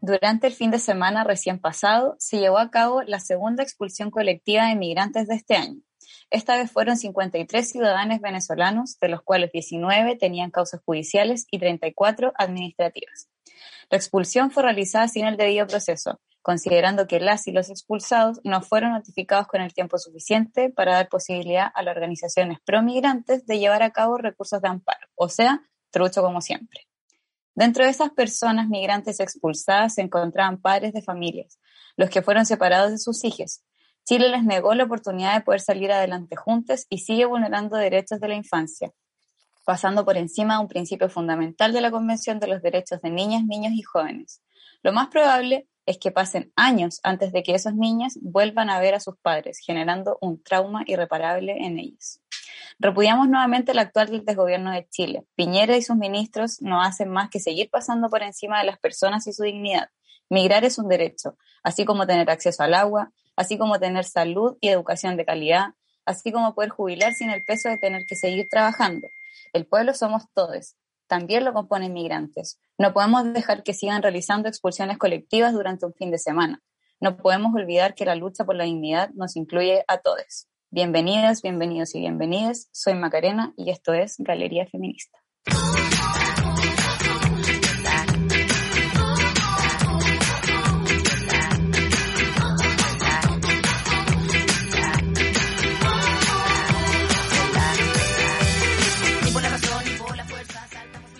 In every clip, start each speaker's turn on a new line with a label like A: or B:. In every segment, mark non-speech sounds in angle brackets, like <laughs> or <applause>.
A: Durante el fin de semana recién pasado, se llevó a cabo la segunda expulsión colectiva de migrantes de este año. Esta vez fueron 53 ciudadanos venezolanos, de los cuales 19 tenían causas judiciales y 34 administrativas. La expulsión fue realizada sin el debido proceso, considerando que las y los expulsados no fueron notificados con el tiempo suficiente para dar posibilidad a las organizaciones pro-migrantes de llevar a cabo recursos de amparo, o sea, trucho como siempre. Dentro de esas personas migrantes expulsadas se encontraban padres de familias, los que fueron separados de sus hijos. Chile les negó la oportunidad de poder salir adelante juntos y sigue vulnerando derechos de la infancia, pasando por encima de un principio fundamental de la Convención de los Derechos de Niñas, Niños y Jóvenes. Lo más probable es que pasen años antes de que esos niños vuelvan a ver a sus padres, generando un trauma irreparable en ellos. Repudiamos nuevamente el actual desgobierno de Chile. Piñera y sus ministros no hacen más que seguir pasando por encima de las personas y su dignidad. Migrar es un derecho, así como tener acceso al agua, así como tener salud y educación de calidad, así como poder jubilar sin el peso de tener que seguir trabajando. El pueblo somos todos, también lo componen migrantes. No podemos dejar que sigan realizando expulsiones colectivas durante un fin de semana. No podemos olvidar que la lucha por la dignidad nos incluye a todos. Bienvenidas, bienvenidos y bienvenidas. Soy Macarena y esto es Galería Feminista.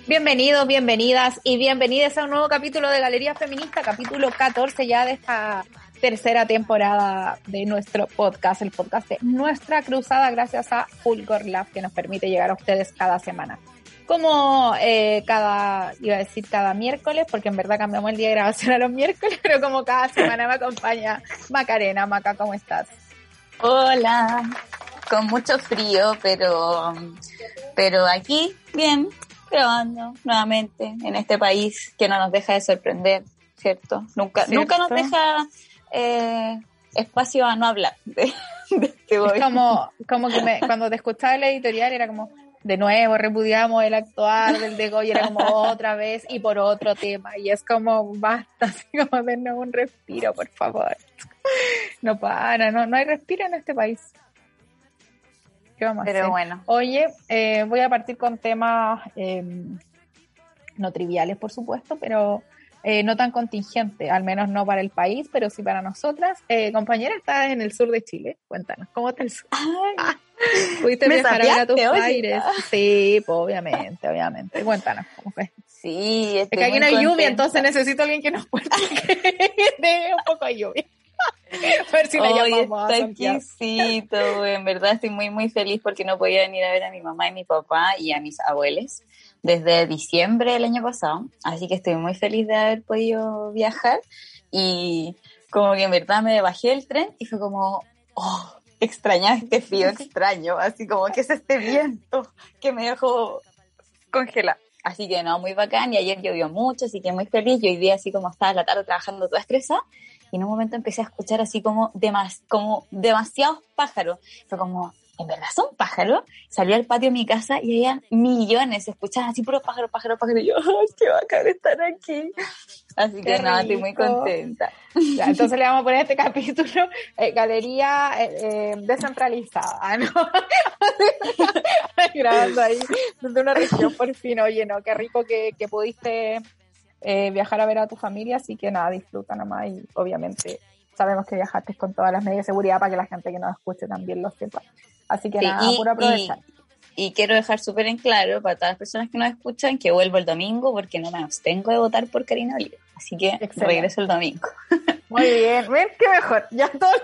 B: Bienvenidos, bienvenidas y bienvenidas a un nuevo capítulo de Galería Feminista, capítulo 14 ya de esta tercera temporada de nuestro podcast, el podcast de Nuestra Cruzada, gracias a Fulgor Lab, que nos permite llegar a ustedes cada semana. Como eh, cada, iba a decir cada miércoles, porque en verdad cambiamos el día de grabación a los miércoles, <laughs> pero como cada semana me acompaña Macarena. Maca, ¿cómo estás?
A: Hola, con mucho frío, pero, pero aquí bien, grabando nuevamente en este país que no nos deja de sorprender, ¿cierto? Nunca, nunca nos deja eh, espacio a no hablar de, <laughs>
B: este como, como que me, cuando te escuchaba el editorial era como, de nuevo, repudiamos el actuar del de Goya, era como otra vez y por otro tema. Y es como, basta, <laughs> así como denos un respiro, por favor. No para, no, no hay respiro en este país. ¿Qué vamos
A: Pero bueno.
B: Oye, eh, voy a partir con temas eh, no triviales, por supuesto, pero eh, no tan contingente, al menos no para el país, pero sí para nosotras. Eh, compañera, estás en el sur de Chile. Cuéntanos, ¿cómo está el sur? <laughs> ¿Pudiste viajar a ver a tus aires? <laughs> Sí, pues, obviamente, obviamente. Cuéntanos, ¿cómo fue?
A: Sí,
B: es que aquí no hay lluvia, entonces necesito a alguien que nos cuente <laughs> de un poco de lluvia.
A: A ver si la llamamos está exquisito, en verdad estoy muy muy feliz porque no podía venir a ver a mi mamá y mi papá y a mis abuelos desde diciembre del año pasado, así que estoy muy feliz de haber podido viajar y como que en verdad me bajé del tren y fue como, oh, extrañaba este frío <laughs> extraño, así como que es este viento que me dejó congelar. Así que no, muy bacán y ayer llovió mucho, así que muy feliz y hoy día así como estaba la tarde trabajando toda estresada y en un momento empecé a escuchar así como, demas, como demasiados pájaros. Fue como, en verdad son pájaros. Salí al patio de mi casa y había millones, escuchaban así puro pájaro, pájaro, pájaro. Y yo, <laughs> ¡ay, qué bacán estar aquí! Así que nada, estoy muy contenta.
B: entonces le vamos a poner este capítulo eh, Galería eh, eh, Descentralizada, ¿no? <laughs> Grabando ahí desde una región por fin. Oye, no, qué rico que, que pudiste viajar a ver a tu familia, así que nada, disfruta nomás y obviamente sabemos que viajaste con todas las medidas de seguridad para que la gente que nos escuche también lo sepa. Así que nada, y, aprovechar.
A: Y, quiero dejar súper en claro para todas las personas que nos escuchan que vuelvo el domingo porque no me abstengo de votar por Karina Oliva. Así que regreso el domingo. <laughs>
B: Muy bien, ven qué mejor. Ya todos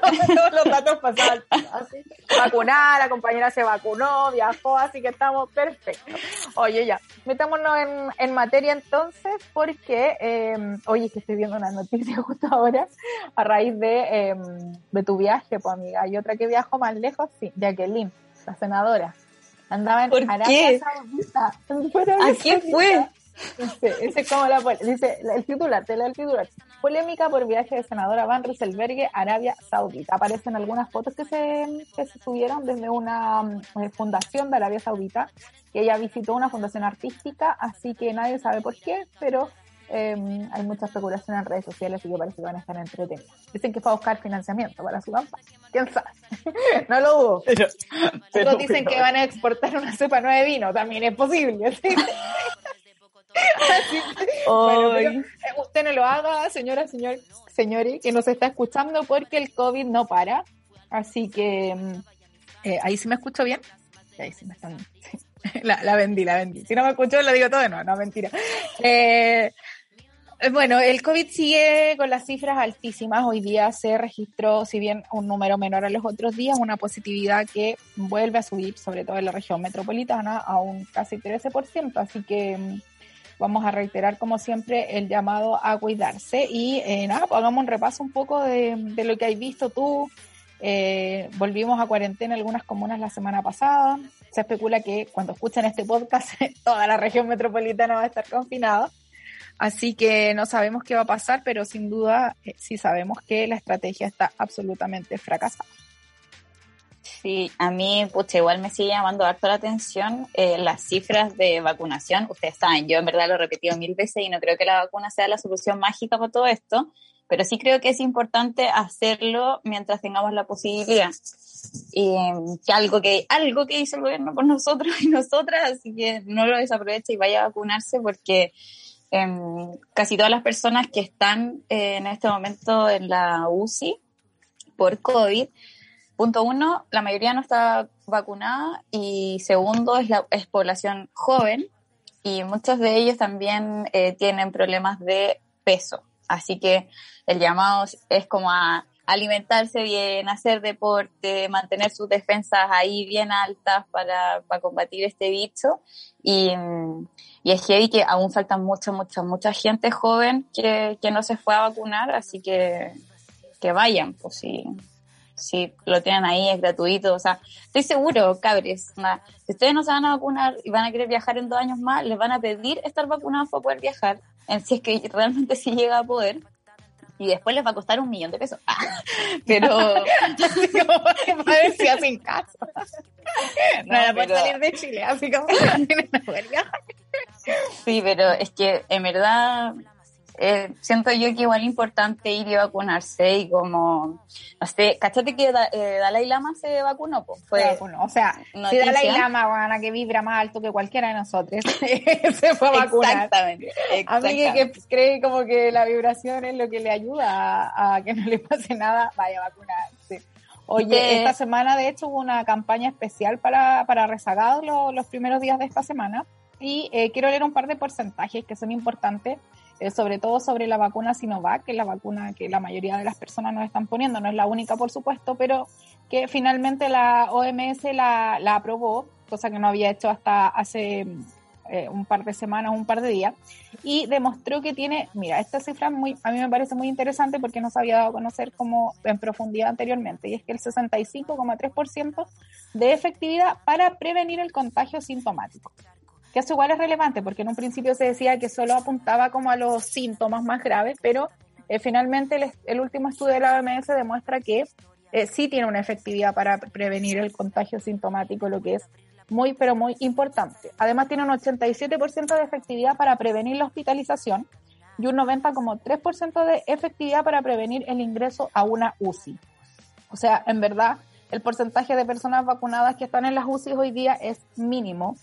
B: los, datos pasaron. Así. Vacunada, la compañera se vacunó, viajó, así que estamos perfectos. Oye, ya, metámonos en, en materia entonces, porque, eh, oye, que estoy viendo una noticia <laughs> justo ahora, a raíz de, em, de tu viaje, pues amiga. Y otra que viajó más lejos, sí, Jacqueline, la senadora. Andaba en
A: ¿Por
B: Arabia
A: qué? Saudita. ¿A quién fue?
B: Dice, ese como la dice el titular, te el titular. Polémica por viaje de senadora Van Rieselberghe a Arabia Saudita. Aparecen algunas fotos que se, que se subieron desde una eh, fundación de Arabia Saudita, que ella visitó una fundación artística, así que nadie sabe por qué, pero Em, hay mucha especulación en redes sociales y que parece que van a estar entretenidos. Dicen que fue a buscar financiamiento para su campaña. ¿Quién sabe? <laughs> no lo dudo. Pero, dicen que van a exportar una cepa nueva de vino. También es posible. <laughs> Eh, usted no lo haga, señora, señor, señores, que nos está escuchando porque el COVID no para. Así que em, eh, ahí sí me escucho bien. Ahí sí me están. <laughs> La, la, vendí, la vendí. Si no me escuchó, lo digo todo de nuevo, no, mentira. Eh, eh, bueno, el COVID sigue con las cifras altísimas. Hoy día se registró, si bien un número menor a los otros días, una positividad que vuelve a subir, sobre todo en la región metropolitana, a un casi 13%. Así que mm, vamos a reiterar, como siempre, el llamado a cuidarse. Y eh, nada, pues hagamos un repaso un poco de, lo que has visto tú. Eh, volvimos a cuarentena en algunas comunas la semana pasada. Se especula que cuando escuchen este podcast, <laughs> toda la región metropolitana va a estar confinada. Así que no sabemos qué va a pasar, pero sin duda eh, sí sabemos que la estrategia está absolutamente fracasada.
A: Sí, a mí, pucha, igual me sigue llamando harto la atención eh, las cifras de vacunación. Ustedes saben, yo en verdad lo he repetido mil veces y no creo que la vacuna sea la solución mágica para todo esto, pero sí creo que es importante hacerlo mientras tengamos la posibilidad. Y algo que, algo que hizo el gobierno por nosotros <laughs> y nosotras, así que no lo desaproveche y vaya a vacunarse porque Em, casi todas las personas que están eh, en este momento en la UCI por COVID, punto uno, la mayoría no está vacunada y segundo es la es población joven y muchos de ellos también eh, tienen problemas de peso. Así que el llamado es como a alimentarse bien, hacer deporte, mantener sus defensas ahí bien altas para, para combatir este bicho. Y, y es heavy que aún falta mucha, mucha, mucha gente joven que, que no se fue a vacunar, así que que vayan, pues si, si lo tienen ahí es gratuito, o sea, estoy seguro, cabres, si ustedes no se van a vacunar y van a querer viajar en dos años más, les van a pedir estar vacunados para poder viajar, en si es que realmente sí llega a poder, y después les va a costar un millón de pesos. <laughs> <laughs> pero
B: como <laughs> ver si hacen caso. No, no pero... salir de Chile, así como
A: Sí, pero es que en verdad eh, siento yo que igual es importante ir y vacunarse y como, no sé, ¿cachate que eh, Dalai Lama se vacunó? Pues
B: fue, vacunó. O sea, si Dalai Lama, bueno, que vibra más alto que cualquiera de nosotros, <laughs> se fue a vacunar. Exactamente. A mí que, cree como que la vibración es lo que le ayuda a, que no le pase nada, vaya a vacunarse. Oye, esta semana de hecho hubo una campaña especial para, para rezagados los, primeros días de esta semana y eh, quiero leer un par de porcentajes que son importantes sobre todo sobre la vacuna Sinovac, que es la vacuna que la mayoría de las personas nos están poniendo, no es la única por supuesto, pero que finalmente la OMS la, la aprobó, cosa que no había hecho hasta hace eh, un par de semanas, un par de días, y demostró que tiene, mira, esta cifra muy, a mí me parece muy interesante porque no se había dado a conocer como en profundidad anteriormente, y es que el 65,3% de efectividad para prevenir el contagio sintomático que eso igual es relevante, porque en un principio se decía que solo apuntaba como a los síntomas más graves, pero eh, finalmente el, último estudio de la OMS demuestra que eh, sí tiene una efectividad para prevenir el contagio sintomático, lo que es muy, pero muy importante. Además tiene un 87% de efectividad para prevenir la hospitalización y un 90,3% de efectividad para prevenir el ingreso a una UCI. O sea, en verdad, el porcentaje de personas vacunadas que están en las UCI hoy día es mínimo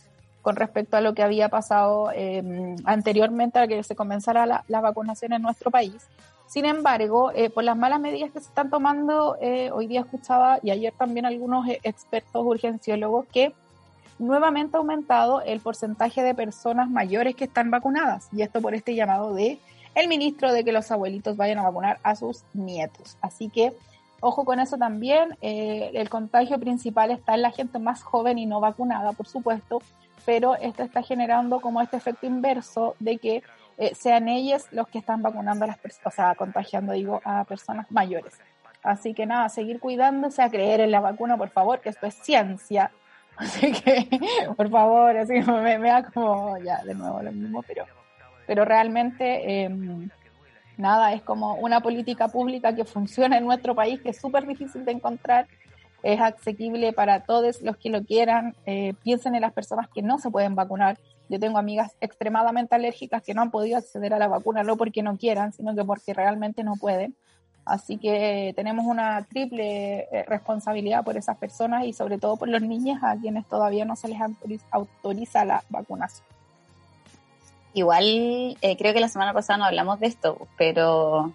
B: con respecto a lo que había pasado eh, anteriormente a que se comenzara la, vacunación en nuestro país. Sin embargo, eh, por las malas medidas que se están tomando, eh, hoy día escuchaba y ayer también algunos expertos urgenciólogos que nuevamente ha aumentado el porcentaje de personas mayores que están vacunadas y esto por este llamado de el ministro de que los abuelitos vayan a vacunar a sus nietos. Así que ojo con eso también, el contagio principal está en la gente más joven y no vacunada, por supuesto, pero esto está generando como este efecto inverso de que eh, sean ellos los que están vacunando a las personas, o sea, contagiando, digo, a personas mayores. Así que nada, seguir cuidándose, a creer en la vacuna, por favor, que esto es ciencia. <laughs> Así que, por favor, así me, me da como, ya, de nuevo lo mismo, pero pero realmente em, nada, es como una política pública que funciona en nuestro país, que es súper difícil de encontrar, es asequible para todos los que lo quieran, eh, piensen en las personas que no se pueden vacunar. Yo tengo amigas extremadamente alérgicas que no han podido acceder a la vacuna, no porque no quieran, sino que porque realmente no pueden. Así que tenemos una triple eh, responsabilidad por esas personas y sobre todo por los niños a quienes todavía no se les autoriza la vacunación.
A: Igual, eh, creo que la semana pasada no hablamos de esto, pero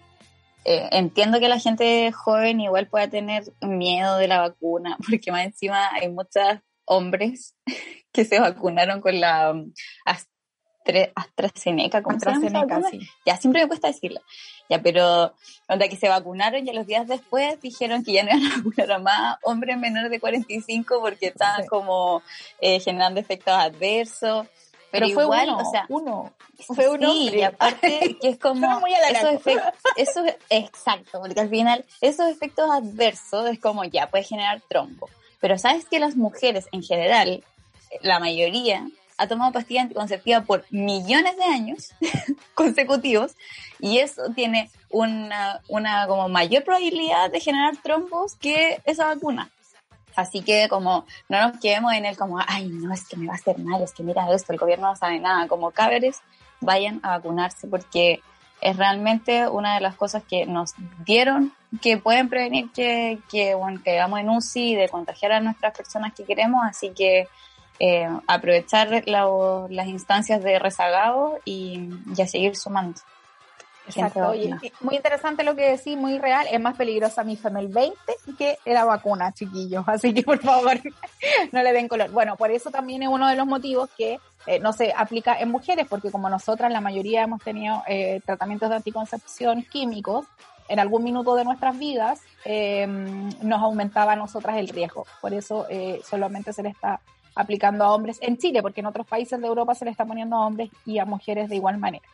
A: eh, entiendo que la gente joven igual pueda tener miedo de la vacuna, <laughs> porque más encima hay muchos hombres <laughs> que se vacunaron con la um, AstraZeneca, ¿cómo AstraZeneca, sí. Ya, siempre me cuesta decirlo. Ya, pero cuando que se vacunaron y a los días después dijeron que ya no iban a <laughs> vacunar a más hombres menores de 45 porque estaban como eh, generando efectos adversos. Pero, fue igual, uno, o sea,
B: uno. Fue uno. Sí,
A: y aparte <laughs> que es como muy esos efectos, eso exacto, porque al final esos efectos adversos es como ya puede generar trombo. Pero sabes que las mujeres en general, la mayoría ha tomado pastilla anticonceptiva por millones de años <laughs> consecutivos y eso tiene una, una como mayor probabilidad de generar trombos que esa vacuna. Así que como no nos quedemos en el como, ay, no, es que me va a hacer mal, es que mira esto, el gobierno no sabe nada, como cabres, vayan a vacunarse porque es realmente una de las cosas que nos dieron que pueden prevenir que, que, bueno, que vamos en UCI de contagiar a nuestras personas que queremos, así que eh, aprovechar las instancias de rezagado y, y a seguir sumando.
B: Exacto. muy interesante lo que decís, muy real. Es más peligrosa mi FEMEL 20 que la vacuna, chiquillos. Así que por favor, <laughs> no le den color. Bueno, por eso también es uno de los motivos que eh, no se aplica en mujeres, porque como nosotras, la mayoría hemos tenido eh, tratamientos de anticoncepción químicos, en algún minuto de nuestras vidas eh, nos aumentaba a nosotras el riesgo. Por eso solamente se le está aplicando a hombres en Chile, porque en otros países de Europa se le está poniendo a hombres y a mujeres de igual manera.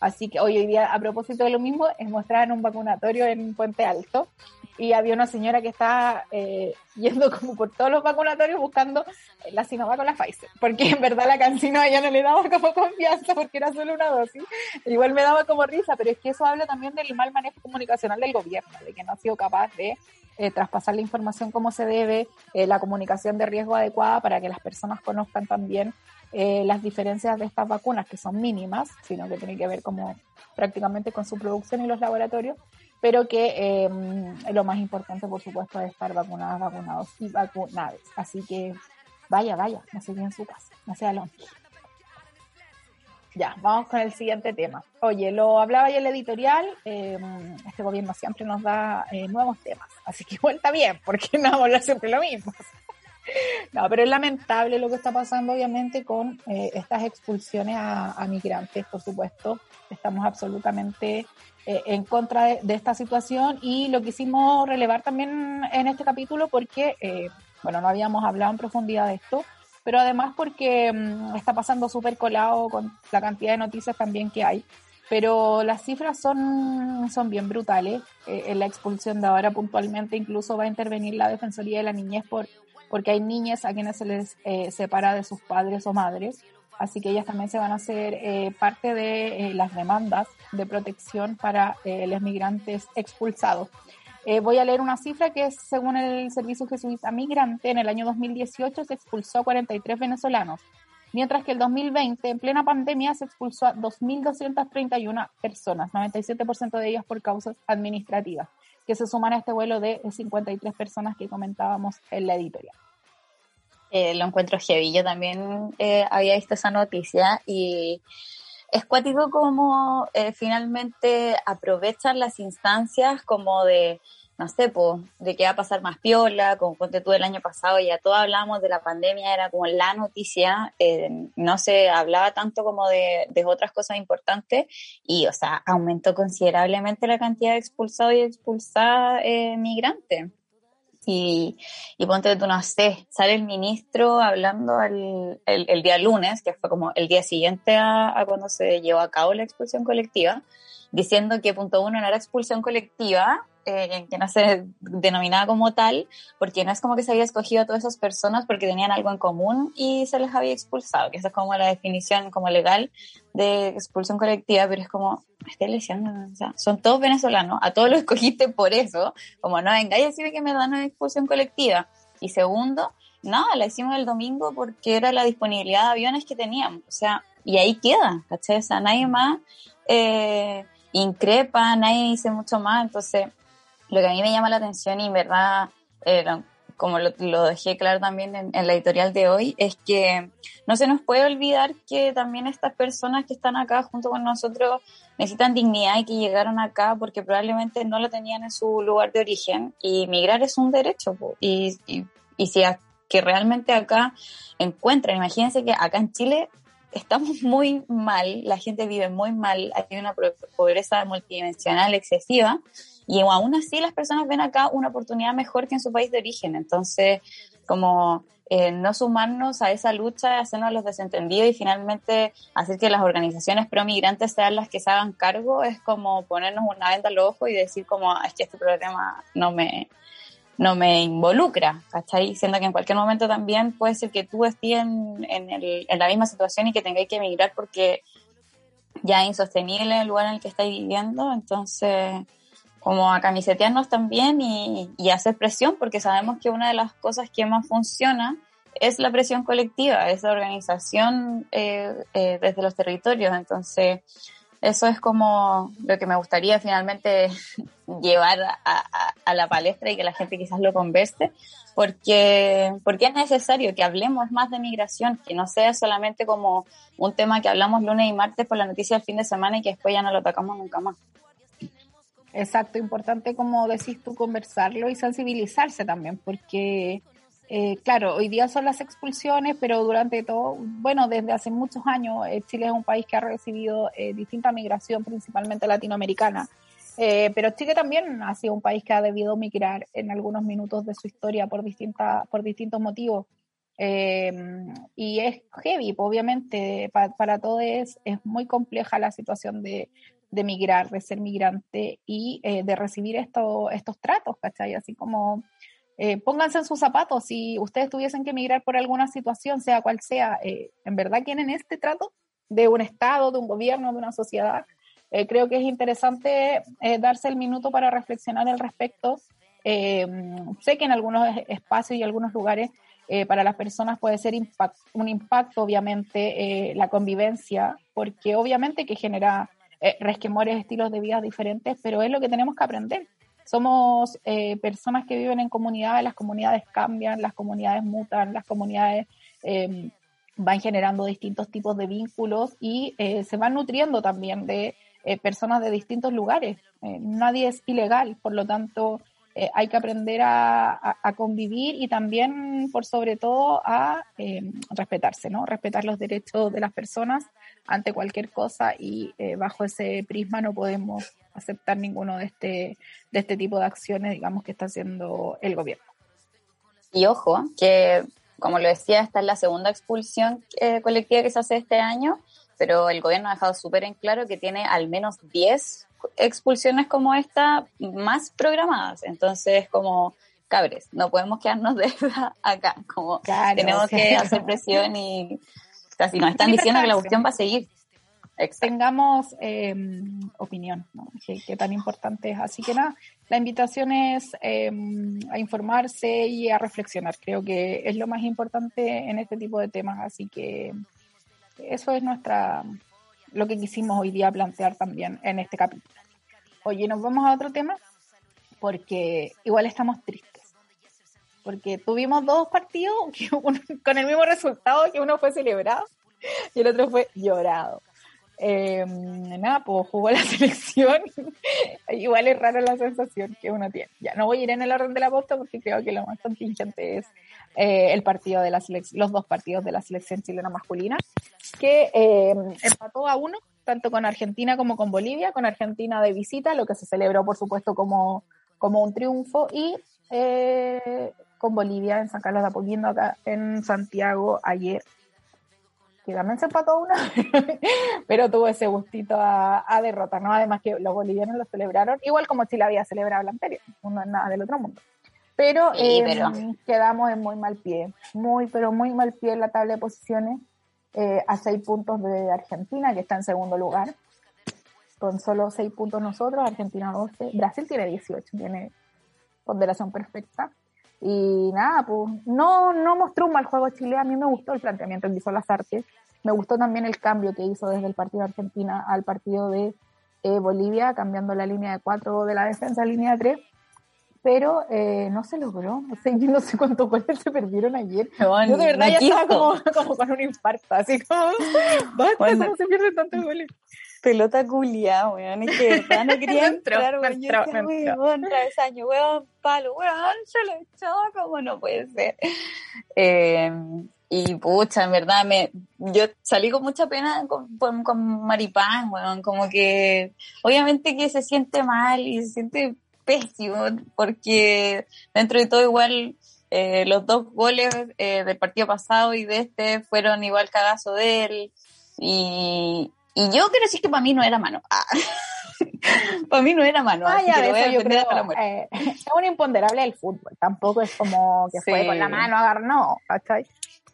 B: Así que hoy día, a propósito de lo mismo, es en un vacunatorio en Puente Alto y había una señora que estaba eh, yendo como por todos los vacunatorios buscando la Sinovac con la Pfizer, porque en verdad la cancino a ella no le daba como confianza porque era solo una dosis. Igual me daba como risa, pero es que eso habla también del mal manejo comunicacional del gobierno, de que no ha sido capaz de eh, traspasar la información como se debe, eh, la comunicación de riesgo adecuada para que las personas conozcan también eh, las diferencias de estas vacunas, que son mínimas, sino que tiene que ver como prácticamente con su producción y los laboratorios, pero que em, lo más importante, por supuesto, es estar vacunadas, vacunados y vacunadas. Así que vaya, vaya, no se en su casa, no sea longe. Ya, vamos con el siguiente tema. Oye, lo hablaba ya el editorial, em, este gobierno siempre nos da eh, nuevos temas, así que está bien, porque no hablar siempre lo mismo. No, pero es lamentable lo que está pasando, obviamente, con eh, estas expulsiones a, migrantes, por supuesto. Estamos absolutamente eh, en contra de, esta situación y lo quisimos relevar también en este capítulo porque, eh, bueno, no habíamos hablado en profundidad de esto, pero además porque mm, está pasando súper colado con la cantidad de noticias también que hay. Pero las cifras son, son bien brutales. en la expulsión de ahora puntualmente incluso va a intervenir la Defensoría de la Niñez por porque hay niñas a quienes se les eh, separa de sus padres o madres, así que ellas también se van a hacer eh, parte de eh, las demandas de protección para los migrantes expulsados. voy a leer una cifra que es, según el Servicio Jesuita Migrante, en el año 2018 se expulsó a 43 venezolanos, mientras que el 2020, en plena pandemia, se expulsó a 2.231 personas, 97% de ellas por causas administrativas que se suman a este vuelo de 53 personas que comentábamos en la editorial.
A: Eh, lo encuentro heavy. También eh, había visto esa noticia y es cuático como eh, finalmente aprovechan las instancias como de no sé, pues, de qué va a pasar más piola, como ponte tú el año pasado, ya todos hablábamos de la pandemia, era como la noticia, eh, no se hablaba tanto como de, otras cosas importantes, y, o sea, aumentó considerablemente la cantidad de expulsados y expulsadas eh, migrantes. Y, y ponte tú, no sé, sale el ministro hablando el, el, día lunes, que fue como el día siguiente a, a cuando se llevó a cabo la expulsión colectiva, diciendo que punto uno no era expulsión colectiva, eh, que no se denominaba como tal, porque no es como que se había escogido a todas esas personas porque tenían algo en común y se les había expulsado, que esa es como la definición como legal de expulsión colectiva, pero es como, me estoy leyendo, o sea, son todos venezolanos, a todos los escogiste por eso, como no venga y decirme que me dan una expulsión colectiva. Y segundo, nada, la hicimos el domingo porque era la disponibilidad de aviones que teníamos, o sea, y ahí queda, ¿cachai? O sea, nadie más eh, increpa, nadie dice mucho más, entonces lo que a mí me llama la atención y en verdad, eh, como lo, dejé claro también en, la editorial de hoy, es que no se nos puede olvidar que también estas personas que están acá junto con nosotros necesitan dignidad y que llegaron acá porque probablemente no lo tenían en su lugar de origen y migrar es un derecho y, y, si que realmente acá encuentran, imagínense que acá en Chile estamos muy mal, la gente vive muy mal, hay una pobreza multidimensional excesiva y aún así las personas ven acá una oportunidad mejor que en su país de origen. Entonces, como eh, no sumarnos a esa lucha, hacernos los desentendidos y finalmente hacer que las organizaciones pro migrantes sean las que se hagan cargo, es como ponernos una venda al ojo y decir como, es que este problema no me, no me involucra, ¿cachai? Siendo que en cualquier momento también puede ser que tú estés en, en la misma situación y que tengáis que emigrar porque ya es insostenible el lugar en el que estáis viviendo, entonces como a camisetearnos también y, y, hacer presión, porque sabemos que una de las cosas que más funciona es la presión colectiva, es la organización eh, eh, desde los territorios. Entonces, eso es como lo que me gustaría finalmente <laughs> llevar a, la palestra y que la gente quizás lo converse, porque, porque es necesario que hablemos más de migración, que no sea solamente como un tema que hablamos lunes y martes por la noticia del fin de semana y que después ya no lo tocamos nunca más.
B: Exacto, importante como decís tú conversarlo y sensibilizarse también, porque eh, claro, hoy día son las expulsiones, pero durante todo, bueno, desde hace muchos años, eh, Chile es un país que ha recibido eh, distinta migración, principalmente latinoamericana. pero Chile también ha sido un país que ha debido migrar en algunos minutos de su historia por, distinta, por distintos motivos. y es heavy, obviamente, para todos es, muy compleja la situación de, de migrar, de ser migrante y de recibir estos estos tratos, ¿cachai? Así como eh, pónganse en sus zapatos, si ustedes tuviesen que emigrar por alguna situación, sea cual sea, eh, ¿en verdad quieren este trato de un Estado, de un gobierno, de una sociedad? Eh, creo que es interesante darse el minuto para reflexionar al respecto. sé que en algunos espacios y algunos lugares para las personas puede ser un impacto, obviamente, la convivencia, porque obviamente que genera resquemores, estilos de vida diferentes, pero es lo que tenemos que aprender somos eh, personas que viven en comunidades, las comunidades cambian, las comunidades mutan, las comunidades em, van generando distintos tipos de vínculos y eh, se van nutriendo también de eh, personas de distintos lugares. nadie es ilegal, por lo tanto hay que aprender a, convivir y también, por sobre todo, a respetarse, ¿no? Respetar los derechos de las personas ante cualquier cosa y bajo ese prisma no podemos aceptar ninguno de este, de este tipo de acciones, digamos, que está haciendo el gobierno.
A: Y ojo, que como lo decía, esta es la segunda expulsión eh, colectiva que se hace este año, pero el gobierno ha dejado súper en claro que tiene al menos 10 expulsiones como esta más programadas. Entonces, como cabres, no podemos quedarnos de acá, como tenemos que hacer presión y casi nos están diciendo que la cuestión va a seguir
B: tengamos em, opinión, ¿no? que, tan importante es. Así que nada, la invitación es em, a informarse y a reflexionar. Creo que es lo más importante en este tipo de temas. Así que eso es nuestra lo que quisimos hoy día plantear también en este capítulo. Oye, nos vamos a otro tema porque igual estamos tristes. Porque tuvimos dos partidos <laughs> con el mismo resultado, que uno fue celebrado y el otro fue llorado. Eh, nada, pues jugó la <laughs> selección. Igual es rara la sensación que uno tiene. Ya no voy a ir en el orden de la posta porque creo que lo más contingente es eh, el partido de la los dos partidos de la selección chilena masculina, que eh, empató a uno, tanto con Argentina como con Bolivia, con Argentina de visita, lo que se celebró por supuesto como, como un triunfo, y con Bolivia en San Carlos de Apoquindo acá en Santiago ayer que también se empató una, <laughs> pero tuvo ese gustito a, derrota, ¿no? Además que los bolivianos lo celebraron, igual como Chile había celebrado la anterior, no es nada del otro mundo. Pero, em, quedamos en muy mal pie, muy, pero muy mal pie en la tabla de posiciones, eh, a seis puntos de Argentina, que está en segundo lugar, con solo seis puntos nosotros, Argentina 12, Brasil tiene 18, tiene ponderación perfecta. Y nada, pues no, no mostró un mal juego Chile. A mí me gustó el planteamiento que hizo las artes. Me gustó también el cambio que hizo desde el partido de Argentina al partido de eh, Bolivia, cambiando la línea de cuatro de la defensa a línea de tres. Pero eh, no se logró. <laughs> No sé, yo no sé cuántos goles se perdieron ayer. yo de verdad ya estaba como, <laughs> como, con un infarto, así como, <laughs> basta, ¿cómo se pierden tantos goles?
A: Pelota culia, weón, es que verdad no <laughs> quería entrar, weón, yo decía, weón, travesaño, weón, palo, weón, yo lo echaba como no puede ser. Eh, y pucha, en verdad, me, yo salí con mucha pena con, con, Maripán, weón, como que obviamente que se siente mal y se siente pésimo, porque dentro de todo igual eh, los dos goles eh, del partido pasado y de este fueron igual cagazo de él. Y, y yo quiero decir que para mí no era mano. Ah. <laughs> para mí no era mano.
B: Ah, ya, eso yo creo, eh, <laughs> es un imponderable del fútbol. Tampoco es como que fue con la mano agar, no.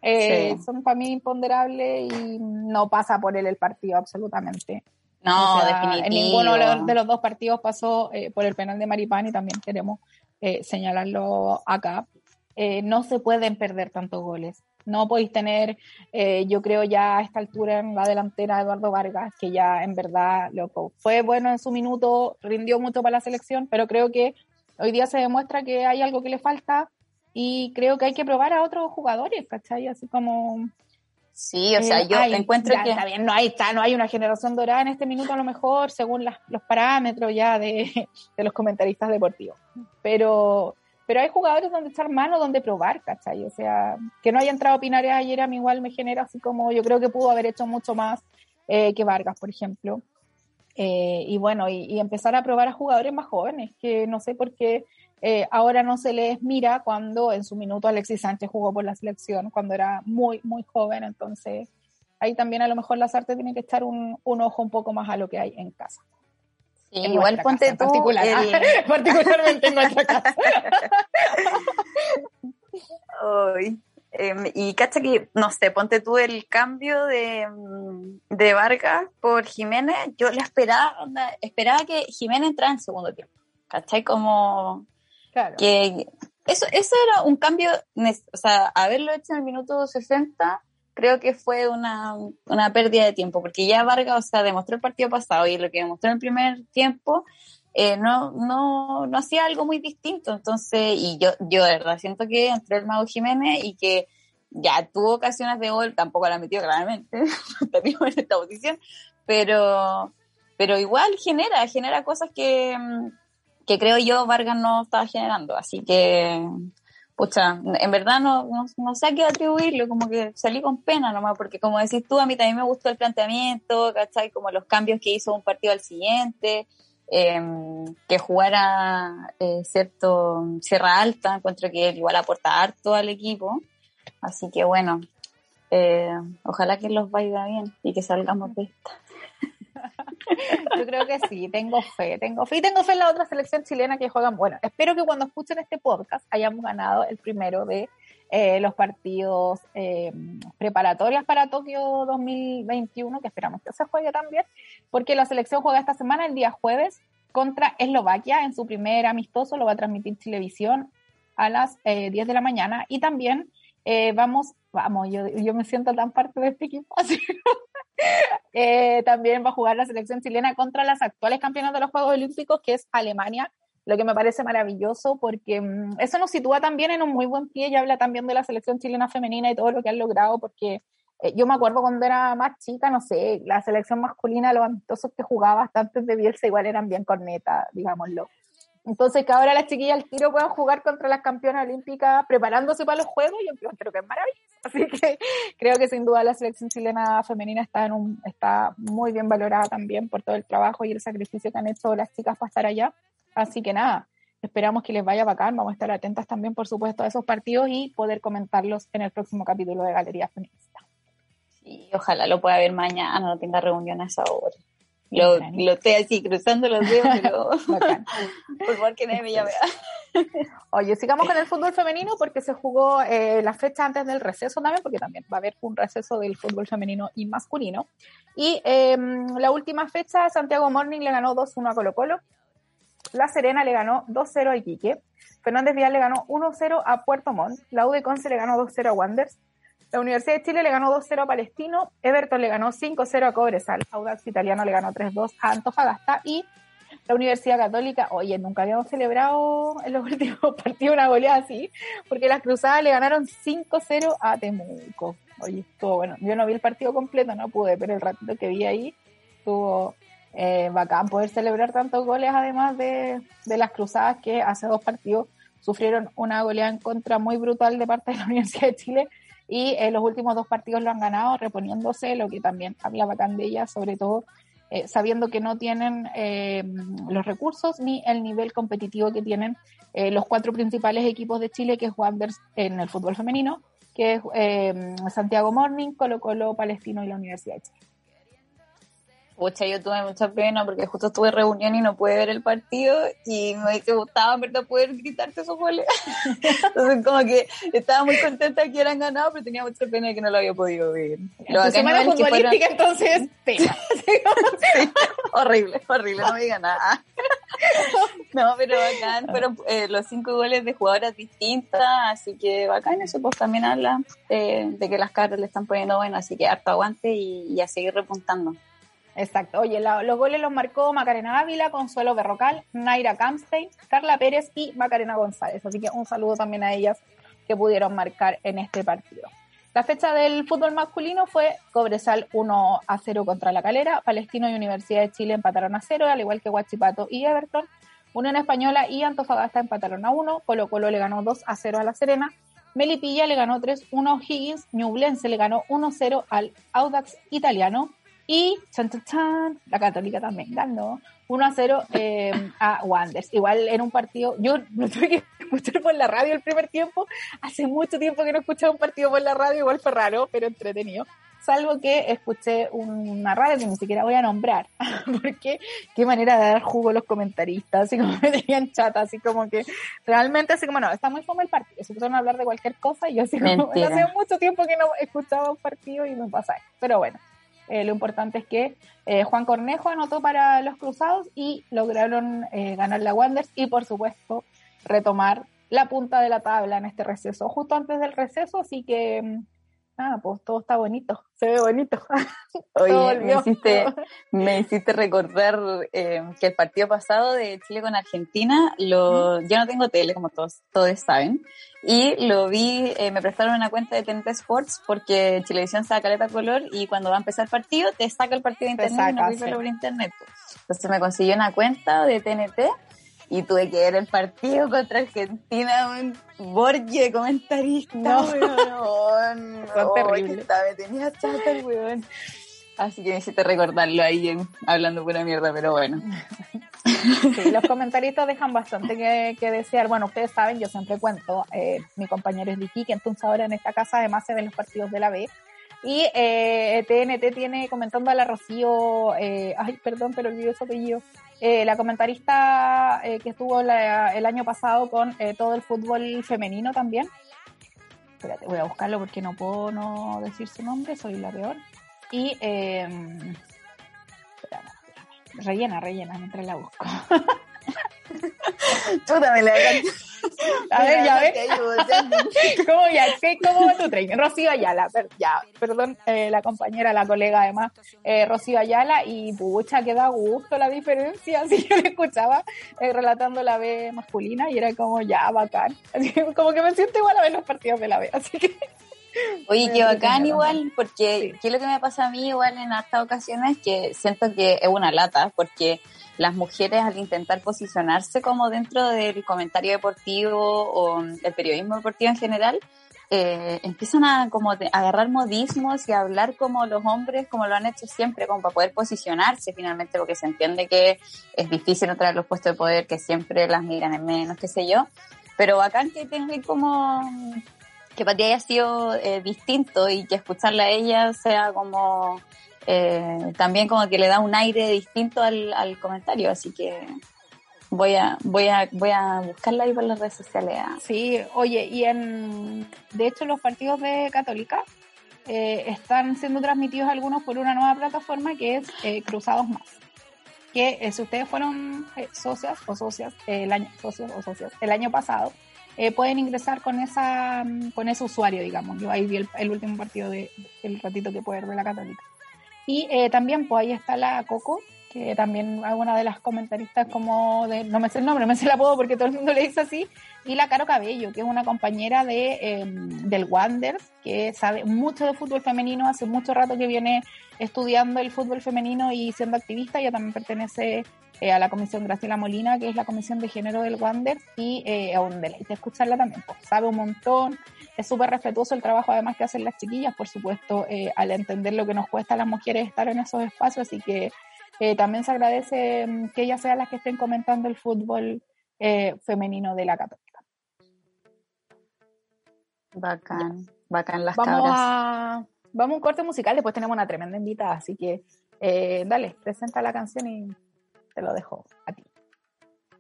B: Eh, Son para mí imponderables y no pasa por él el partido absolutamente.
A: No, definitivamente.
B: En ninguno de los dos partidos pasó eh, por el penal de Maripán y también queremos eh, señalarlo acá. no se pueden perder tantos goles. No podéis tener, eh, yo creo ya a esta altura en la delantera Eduardo Vargas, que ya en verdad loco, fue bueno en su minuto, rindió mucho para la selección, pero creo que hoy día se demuestra que hay algo que le falta y creo que hay que probar a otros jugadores, ¿cachai? Así como...
A: Sí, o sea, eh, yo encuentro que...
B: Está bien, no hay, está, no hay una generación dorada en este minuto a lo mejor, según los parámetros ya de, <laughs> de los comentaristas deportivos. Pero pero hay jugadores donde echar mano, donde probar, ¿cachai? O sea, que no haya entrado Pinares ayer a mí igual me genera así como, yo creo que pudo haber hecho mucho más eh, que Vargas, por ejemplo. Eh, y bueno, y, empezar a probar a jugadores más jóvenes, que no sé por qué eh, ahora no se les mira cuando en su minuto Alexis Sánchez jugó por la selección, cuando era muy, muy joven, entonces ahí también a lo mejor las artes tienen que un, un ojo un poco más a lo que hay en casa
A: igual ponte tú.
B: Particular, <laughs> particularmente en nuestra casa.
A: Em, y cacha que, no sé, ponte tú el cambio de, de Vargas por Jiménez. Yo le esperaba, esperaba que Jiménez entrara en segundo tiempo. ¿Cachai? Como. Claro. Que eso, eso era un cambio, o sea, haberlo hecho en el minuto 60 creo que fue una, una pérdida de tiempo, porque ya Vargas, o sea, demostró el partido pasado y lo que demostró en el primer tiempo, eh, no, no, no hacía algo muy distinto. Entonces, y yo, yo de verdad siento que entró el Mago Jiménez y que ya tuvo ocasiones de gol, tampoco la metió claramente, <laughs> en esta posición, pero, pero igual genera, genera cosas que, que creo yo Vargas no estaba generando. Así que pucha, en verdad no, no, sé a qué atribuirlo, como que salí con pena nomás, porque como decís tú, a mí también me gustó el planteamiento, ¿cachai? Como los cambios que hizo un partido al siguiente, em, que jugara eh, cierto Sierra Alta, encuentro que igual aporta harto al equipo, así que bueno, eh, ojalá que los vaya bien y que salgamos de esta.
B: Yo creo que sí, tengo fe, tengo fe. Y tengo fe en la otra selección chilena que juegan. Bueno, espero que cuando escuchen este podcast hayamos ganado el primero de eh, los partidos eh, preparatorios para Tokio 2021, que esperamos que se juegue también, porque la selección juega esta semana, el día jueves, contra Eslovaquia en su primer amistoso, lo va a transmitir Televisión a las 10 eh, de la mañana. Y también vamos, vamos, yo, yo me siento tan parte de este equipo, <laughs> Eh, también va a jugar la selección chilena contra las actuales campeonas de los Juegos Olímpicos, que es Alemania, lo que me parece maravilloso porque mm, eso nos sitúa también en un muy buen pie y habla también de la selección chilena femenina y todo lo que han logrado, porque eh, yo me acuerdo cuando era más chica, no sé, la selección masculina, los amistosos que jugaba antes de Bielsa igual eran bien corneta, digámoslo. Entonces, que ahora las chiquillas al tiro puedan jugar contra las campeonas olímpicas preparándose para los Juegos, yo creo que es maravilloso. <laughs> Así que creo que sin duda la selección chilena femenina está, en un, está muy bien valorada también por todo el trabajo y el sacrificio que han hecho las chicas para estar allá. Así que nada, esperamos que les vaya bacán. Vamos a estar atentas también, por supuesto, a esos partidos y poder comentarlos en el próximo capítulo de Galería Feminista.
A: Sí, ojalá lo pueda ver mañana, no tenga reunión a esa hora. Lo, lo estoy así cruzando los dedos, pero <laughs> <laughs> por favor que nadie me llame. <laughs>
B: Oye, sigamos con el fútbol femenino porque se jugó eh, la fecha antes del receso también, porque también va a haber un receso del fútbol femenino y masculino. Y em, la última fecha, Santiago Morning le ganó 2-1 a Colo Colo. La Serena le ganó 2-0 a Iquique. Fernández Vial le ganó 1-0 a Puerto Montt. La U de Conce le ganó 2-0 a Wanders. La Universidad de Chile le ganó 2-0 a Palestino. Everton le ganó 5-0 a Cobresal. Audax Italiano le ganó 3-2 a Antofagasta. Y la Universidad Católica, oye, nunca habíamos celebrado en los <laughs> últimos partidos una goleada así, porque las Cruzadas le ganaron 5-0 a Temuco. Oye, estuvo bueno. Yo no vi el partido completo, no pude, pero el ratito que vi ahí estuvo eh, bacán poder celebrar tantos goles, además de, de las Cruzadas que hace dos partidos sufrieron una goleada en contra muy brutal de parte de la <laughs> Universidad de Chile y en los últimos dos partidos lo han ganado reponiéndose, lo que también habla bacán sobre todo eh, sabiendo que no tienen eh, los recursos ni el nivel competitivo que tienen eh, los cuatro principales equipos de Chile, que es Wanderers en el fútbol femenino, que es Santiago Morning, Colo Colo, Palestino y la Universidad de Chile.
A: Pucha, yo tuve mucha pena porque justo estuve reunión y no pude ver el partido y me hubiese gustado, verdad, poder gritarte esos goles. <laughs> Entonces, como que estaba muy contenta que hubieran ganado, pero tenía mucha pena que no lo había podido ver.
B: Lo tu semana futbolística, entonces, <laughs> pena.
A: horrible, horrible, no me diga nada. <laughs> no, pero bacán, fueron eh, los cinco goles de jugadoras distintas, así que bacán, eso pues también habla eh, de que las caras le están poniendo bueno, así que harto aguante y a seguir repuntando.
B: Exacto. Oye, los goles los marcó Macarena Ávila, Consuelo Berrocal, Naira Campstein, Carla Pérez y Macarena González. Así que un saludo también a ellas que pudieron marcar en este partido. La fecha del fútbol masculino fue Cobresal 1 a 0 contra La Calera, Palestino y Universidad de Chile empataron a 0, al igual que Huachipato y Everton. Unión Española y Antofagasta empataron a 1, Colo Colo le ganó 2 a 0 a La Serena, Melipilla le ganó 3-1 a Higgins, Ñublense le ganó 1-0 al Audax italiano, y chan, chan, la Católica también ganó 1 a 0 eh, a Wanders. Igual en un partido, yo no tuve que escuchar por la radio el primer tiempo. Hace mucho tiempo que no escuchaba un partido por la radio, igual fue raro, pero entretenido. Salvo que escuché una radio que ni siquiera voy a nombrar, <laughs> porque qué manera de dar jugo a los comentaristas, así como <laughs> me tenían chata, así como que realmente, así como no, está muy fome el partido, se pusieron a hablar de cualquier cosa y yo así como, hace mucho tiempo que no escuchaba un partido y me pasa. Pero bueno, eh, lo importante es que eh, Juan Cornejo anotó para los Cruzados y lograron eh, ganar la Wanderers y, por supuesto, retomar la punta de la tabla en este receso, justo antes del receso, así que nada, pues todo está bonito, se ve bonito. <laughs>
A: Oye, me hiciste, <laughs> me hiciste recordar que el partido pasado de Chile con Argentina, lo, yo no tengo tele, como todos, todos saben, y lo vi, eh, me prestaron una cuenta de TNT Sports porque Televisión saca caleta color y cuando va a empezar el partido te saca el partido de internet y no verlo por internet. Entonces me consiguió una cuenta de TNT y tuve que ver el partido contra Argentina, un Borges comentarista, no. weón.
B: Son terribles.
A: Me tenía chata el weón. Así que me hiciste recordarlo ahí hablando pura mierda, pero bueno. <laughs>
B: Sí, los comentaristas dejan bastante que, desear. Bueno, ustedes saben, yo siempre cuento, eh, mi compañero es Vicky, que entonces ahora en esta casa además se ven los partidos de la B. Y eh, TNT tiene comentando a la Rocío, eh, ay, perdón, pero olvidé su apellido, eh, la comentarista eh, que estuvo el año pasado con todo el fútbol femenino también. Espérate, voy a buscarlo porque no puedo no decir su nombre, soy la peor. Y Rellena, rellena, mientras la busco. <laughs>
A: Chuta, me la
B: A ver, ya ves. <laughs> ¿Cómo, ya, ¿Cómo va tu tren? Rocío Ayala, ya, perdón, eh, la compañera, la colega además, eh, Rocío Ayala, y pucha, que da gusto la diferencia. <laughs> Así yo le escuchaba eh, relatando la B masculina y era como ya bacán. Así, como que me siento igual a ver los partidos de la B, así que. <laughs>
A: Oye, qué bacán igual, porque ¿qué es lo que me pasa a mí igual en estas ocasiones? Que siento que es una lata, porque las mujeres al intentar posicionarse como dentro del comentario deportivo o el periodismo deportivo en general, eh, empiezan a como agarrar modismos y a hablar como los hombres, como lo han hecho siempre, como para poder posicionarse finalmente, porque se entiende que es difícil entrar a los puestos de poder, que siempre las miran en menos, qué sé yo. Pero bacán que tengan como que para ti haya sido eh, distinto y que escucharla a ella sea como eh, también como que le da un aire distinto al, al comentario, así que voy a voy a voy a buscarla ahí por las redes sociales.
B: Sí, oye, y en de hecho los partidos de Católica eh, están siendo transmitidos algunos por una nueva plataforma que es eh, Cruzados Más. Que eh, si ustedes fueron eh, socias o socias el año socios o socias el año pasado, pueden ingresar con esa con ese usuario, digamos. Yo ahí vi el, último partido de el ratito que puede ver la Católica. Y eh, también, pues ahí está la Coco, que también es una de las comentaristas como de, no me sé el nombre, <laughs> me sé el apodo porque todo el mundo le dice así, y la Caro Cabello, que es una compañera de, eh, del Wanderers, que sabe mucho de fútbol femenino, hace mucho rato que viene estudiando el fútbol femenino y siendo activista, ella también pertenece eh, a la Comisión Graciela Molina, que es la Comisión de Género del Wanderers, y eh, a un deleite escucharla también, pues, sabe un montón, es súper respetuoso el trabajo además que hacen las chiquillas, por supuesto, eh, al entender lo que nos cuesta a las mujeres estar en esos espacios, así que eh, también se agradece mm, que ellas sean las que estén comentando el fútbol eh, femenino de la Católica.
A: Bacán, bacán las
B: Vamos
A: cabras.
B: a, vamos a un corte musical, después tenemos una tremenda invitada, así que eh, dale, presenta la canción y te lo dejo a ti.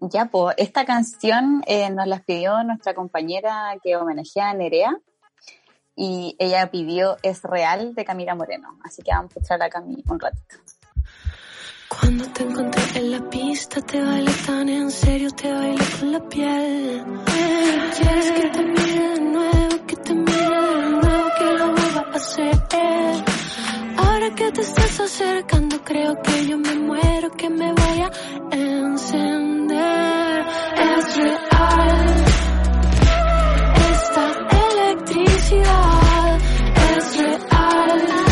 A: Ya, pues, esta canción nos la pidió nuestra compañera que homenajea a Nerea y ella pidió Es Real de Camila Moreno. Así que vamos a escuchar a Cami un ratito.
C: Cuando te encontré en la pista, te bailé tan en serio, te bailé con la piel. Quieres que te mire de nuevo, que te mire de nuevo, que lo vuelva a hacer. Ahora que te estás acercando, creo que yo me muero, que me voy a encender. Es real. Esta electricidad es real.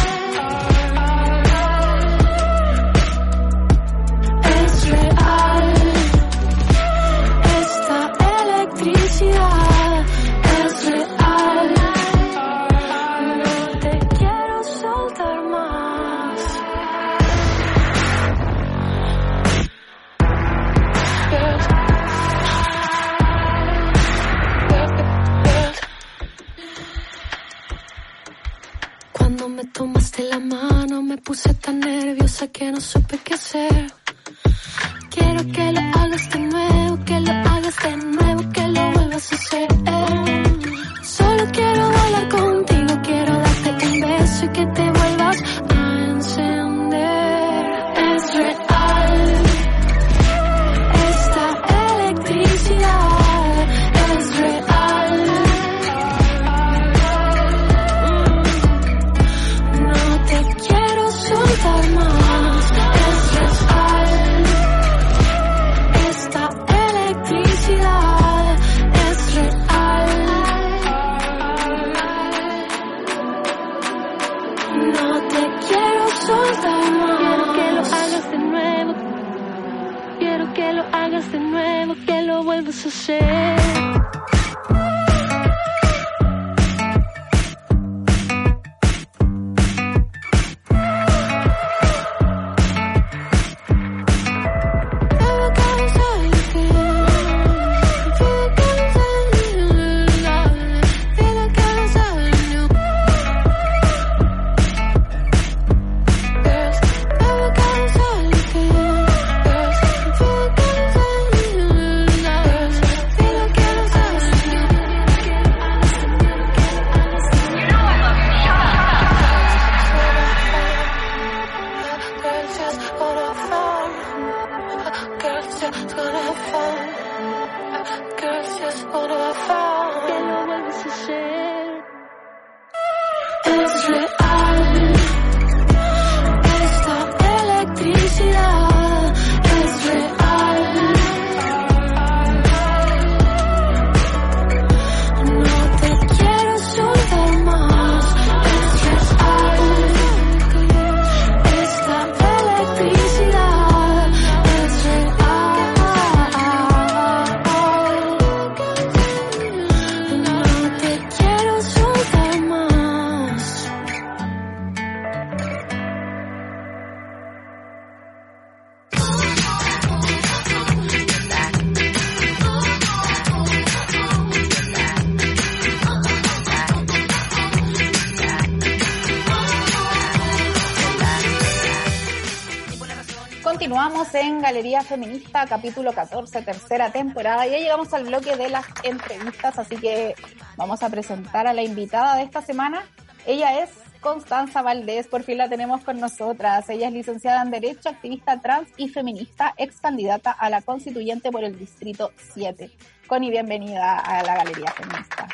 B: Galería Feminista, capítulo 14, tercera temporada. Ya llegamos al bloque de las entrevistas, así que vamos a presentar a la invitada de esta semana. Ella es Constanza Valdés, por fin la tenemos con nosotras. Ella es licenciada en Derecho, activista trans y feminista, ex candidata a la constituyente por el Distrito 7. Connie, bienvenida a la Galería Feminista.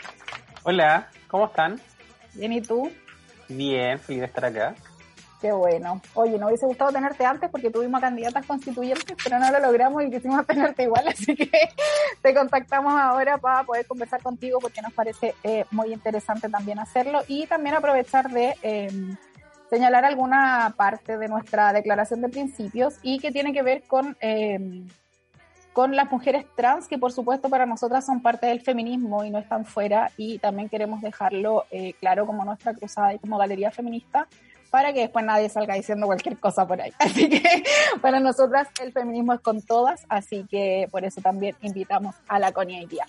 D: Hola, ¿cómo están?
B: Bien, ¿y tú?
D: Bien, feliz de estar acá.
B: Qué bueno. Oye, nos hubiese gustado tenerte antes porque tuvimos candidatas constituyentes, pero no lo logramos y quisimos <laughs> tenerte igual, así que te contactamos ahora para poder conversar contigo porque nos parece eh, muy interesante también hacerlo y también aprovechar de em, señalar alguna parte de nuestra declaración de principios y que tiene que ver con, em, con las mujeres trans, que por supuesto para nosotras son parte del feminismo y no están fuera y también queremos dejarlo eh, claro como nuestra cruzada y como galería feminista para que después nadie salga diciendo cualquier cosa por ahí. <laughs> Así que para nosotras el feminismo es con todas, así que por eso también invitamos a la Connie hoy día.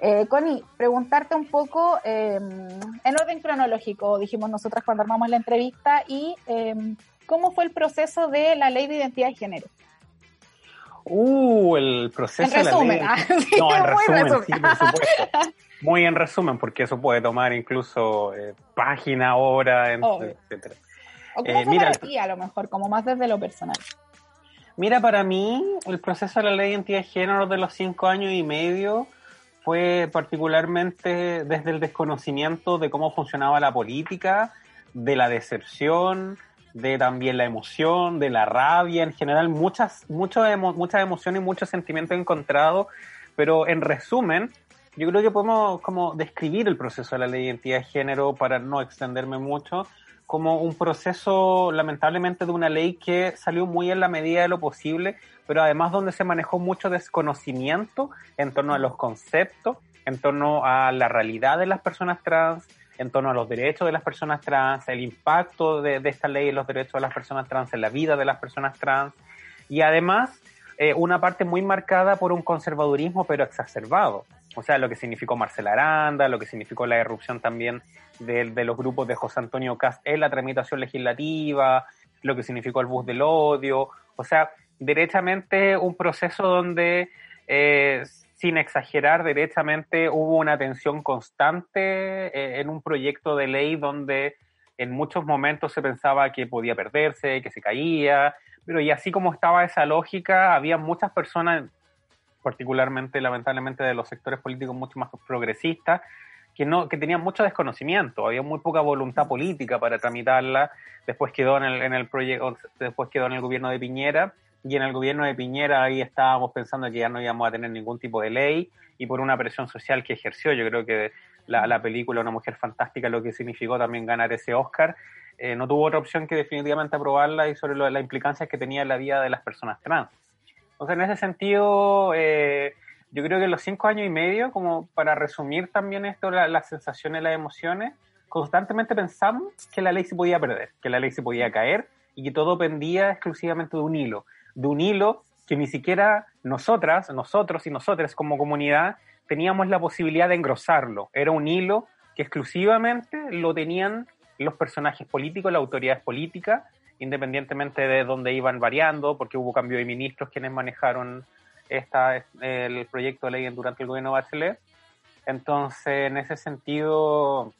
B: Eh, Connie, preguntarte un poco em, en orden cronológico, dijimos nosotras cuando armamos la entrevista, y em, cómo fue el proceso de la ley de identidad de género.
D: Uh, el proceso
B: en resumen,
D: de la ley.
B: ah, <laughs> sí,
D: No, en
B: muy
D: resumen,
B: resumen.
D: sí, por supuesto. <laughs> Muy en resumen, porque eso puede tomar incluso eh, página, hora,
B: Obvio.
D: etcétera.
B: ¿O cómo
D: Eh,
B: fue
D: mira,
B: para ti, a lo mejor, como más desde lo personal?
D: Mira, para mí, el proceso de la ley de identidad de género de los cinco años y medio fue particularmente desde el desconocimiento de cómo funcionaba la política, de la decepción, de también la emoción, de la rabia, en general muchas, muchas, emo- muchas emociones y muchos sentimientos encontrados, pero en resumen, yo creo que podemos como describir el proceso de la ley de identidad de género para no extenderme mucho, como un proceso lamentablemente de una ley que salió muy en la medida de lo posible, pero además donde se manejó mucho desconocimiento en torno a los conceptos, en torno a la realidad de las personas trans, en torno a los derechos de las personas trans, el impacto de, esta ley en los derechos de las personas trans, en la vida de las personas trans, y además eh, una parte muy marcada por un conservadurismo pero exacerbado. O sea, lo que significó Marcela Aranda, lo que significó la irrupción también de, de los grupos de José Antonio Cast en la tramitación legislativa, lo que significó el bus del odio. O sea, derechamente un proceso donde, eh, sin exagerar, derechamente hubo una tensión constante eh, en un proyecto de ley donde en muchos momentos se pensaba que podía perderse, que se caía, pero y así como estaba esa lógica, había muchas personas, particularmente lamentablemente de los sectores políticos mucho más progresistas, que no que tenían mucho desconocimiento, había muy poca voluntad política para tramitarla. Después quedó en el, en el proyecto, después quedó en el gobierno de Piñera y en el gobierno de Piñera ahí estábamos pensando que ya no íbamos a tener ningún tipo de ley y por una presión social que ejerció, yo creo que la, la película Una mujer fantástica, lo que significó también ganar ese Oscar, eh, no tuvo otra opción que definitivamente aprobarla y sobre lo, la implicancia que tenía en la vida de las personas trans. Entonces, en ese sentido, eh, yo creo que los cinco años y medio, como para resumir también esto, la- las sensaciones, las emociones, constantemente pensamos que la ley se podía perder, que la ley se podía caer y que todo pendía exclusivamente de un hilo, de un hilo que ni siquiera nosotras, nosotros y nosotras como comunidad teníamos la posibilidad de engrosarlo. Era un hilo que exclusivamente lo tenían los personajes políticos, las autoridades políticas, independientemente de dónde iban variando, porque hubo cambio de ministros quienes manejaron esta, el proyecto de ley durante el gobierno Bachelet. Entonces, en ese sentido,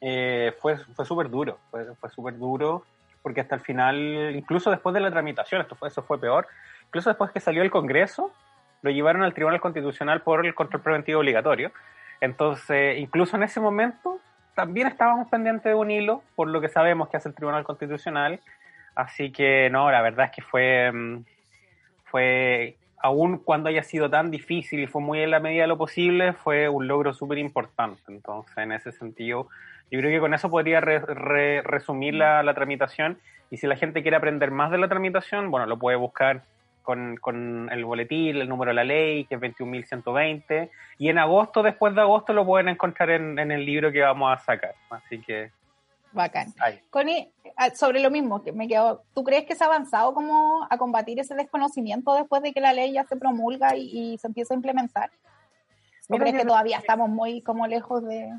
D: eh, fue, fue súper duro, fue, fue súper duro, porque hasta el final, incluso después de la tramitación, esto fue, eso fue peor, incluso después que salió el Congreso, lo llevaron al Tribunal Constitucional por el control preventivo obligatorio. Entonces, incluso en ese momento, también estábamos pendientes de un hilo, por lo que sabemos que hace el Tribunal Constitucional. Así que, no, la verdad es que fue, mm, fue aun cuando haya sido tan difícil y fue muy en la medida de lo posible, fue un logro súper importante. Entonces, en ese sentido, yo creo que con eso podría re- re- resumir la, la tramitación. Y si la gente quiere aprender más de la tramitación, bueno, lo puede buscar con, con el boletín, el número de la ley, que es 21.120. Y en agosto, después de agosto, lo pueden encontrar en, en el libro que vamos a sacar. Así que,
B: Bacán.
D: ahí.
B: Connie, ah, sobre lo mismo, que me quedo, ¿tú crees que se ha avanzado como a combatir ese desconocimiento después de que la ley ya se promulga y, y se empieza a implementar? ¿O
D: Mira,
B: crees que todavía estamos muy como lejos de...?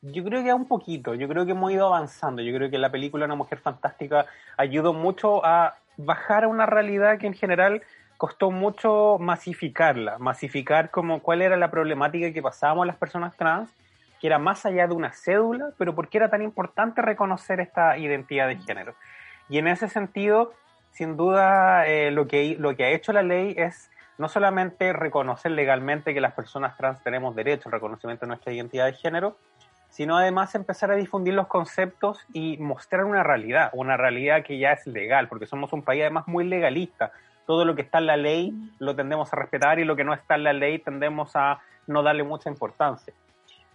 D: Yo creo que un poquito, yo creo que hemos ido avanzando, yo creo que la película Una Mujer Fantástica ayudó mucho a bajar a una realidad que en general costó mucho masificarla, masificar como cuál era la problemática que pasábamos las personas trans, que era más allá de una cédula, pero por qué era tan importante reconocer esta identidad de género. Y en ese sentido, sin duda, eh, lo, que, lo que ha hecho la ley es no solamente reconocer legalmente que las personas trans tenemos derecho al reconocimiento de nuestra identidad de género, sino además empezar a difundir los conceptos y mostrar una realidad, una realidad que ya es legal, porque somos un país además muy legalista. Todo lo que está en la ley lo tendemos a respetar y lo que no está en la ley tendemos a no darle mucha importancia.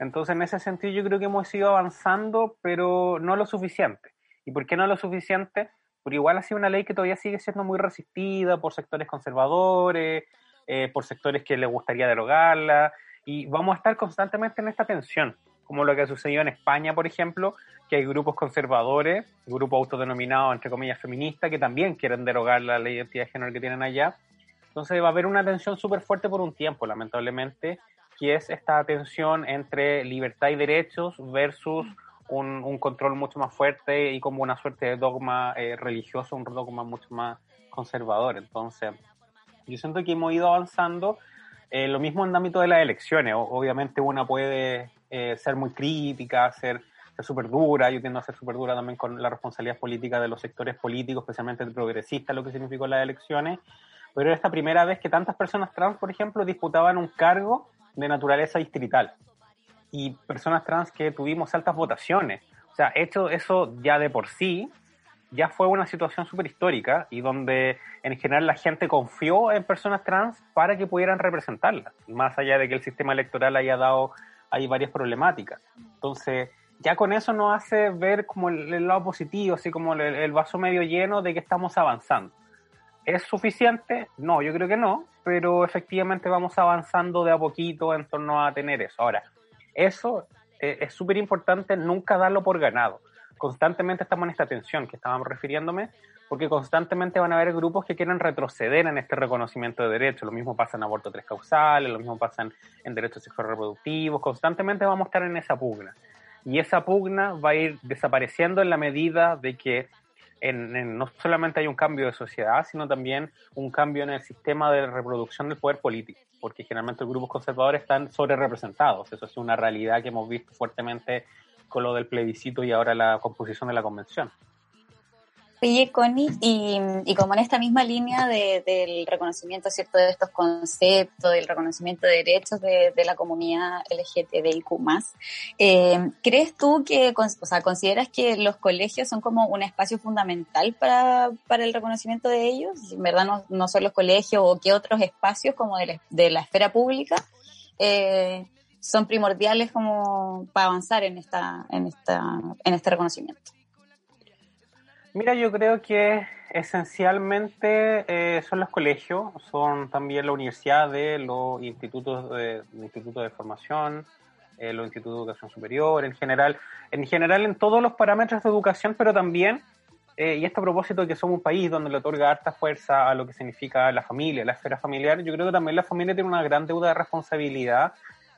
D: Entonces, en ese sentido, yo creo que hemos ido avanzando, pero no lo suficiente. ¿Y por qué no lo suficiente? Porque igual ha sido una ley que todavía sigue siendo muy resistida por sectores conservadores, eh, por sectores que les gustaría derogarla, y vamos a estar constantemente en esta tensión como lo que ha sucedido en España, por ejemplo, que hay grupos conservadores, grupos autodenominados, entre comillas, feministas, que también quieren derogar la ley de identidad de género que tienen allá. Entonces va a haber una tensión súper fuerte por un tiempo, lamentablemente, que es esta tensión entre libertad y derechos versus un, control mucho más fuerte y como una suerte de dogma eh, religioso, un dogma mucho más conservador. Entonces, yo siento que hemos ido avanzando. Eh, lo mismo en el ámbito de las elecciones. obviamente una puede eh, ser muy crítica, ser súper dura, yo tiendo a ser súper dura también con la responsabilidad política de los sectores políticos, especialmente progresistas, lo que significó las elecciones, pero era esta primera vez que tantas personas trans, por ejemplo, disputaban un cargo de naturaleza distrital y personas trans que tuvimos altas votaciones. O sea, hecho eso ya de por sí, ya fue una situación súper histórica y donde en general la gente confió en personas trans para que pudieran representarlas, más allá de que el sistema electoral haya dado hay varias problemáticas. Entonces, ya con eso nos hace ver como el, lado positivo, así como el, vaso medio lleno de que estamos avanzando. ¿Es suficiente? No, yo creo que no, pero efectivamente vamos avanzando de a poquito en torno a tener eso. Ahora, eso eh, es súper importante nunca darlo por ganado. Constantemente estamos en esta tensión que estábamos refiriéndome, porque constantemente van a haber grupos que quieren retroceder en este reconocimiento de derechos. Lo mismo pasa en aborto tres causales, lo mismo pasa en, derechos sexuales reproductivos. Constantemente vamos a estar en esa pugna. Y esa pugna va a ir desapareciendo en la medida de que no solamente hay un cambio de sociedad, sino también un cambio en el sistema de reproducción del poder político, porque generalmente los grupos conservadores están sobre representados. Eso es una realidad que hemos visto fuertemente con lo del plebiscito y ahora la composición de la convención.
A: Oye, Connie, y, como en esta misma línea del reconocimiento cierto de estos conceptos, del reconocimiento de derechos de, la comunidad LGTBIQ+, eh, ¿crees tú que, o sea, consideras que los colegios son como un espacio fundamental para, el reconocimiento de ellos? ¿En verdad no, no son los colegios o qué otros espacios como de la, esfera pública eh, son primordiales como para avanzar en, esta, en, esta, en este reconocimiento?
D: Mira, yo creo que esencialmente eh, son los colegios, son también la universidad de los institutos de, institutos de formación, eh, los institutos de educación superior, en general, en general en todos los parámetros de educación, pero también, eh, y esto a propósito de que somos un país donde le otorga harta fuerza a lo que significa la familia, la esfera familiar, yo creo que también la familia tiene una gran deuda de responsabilidad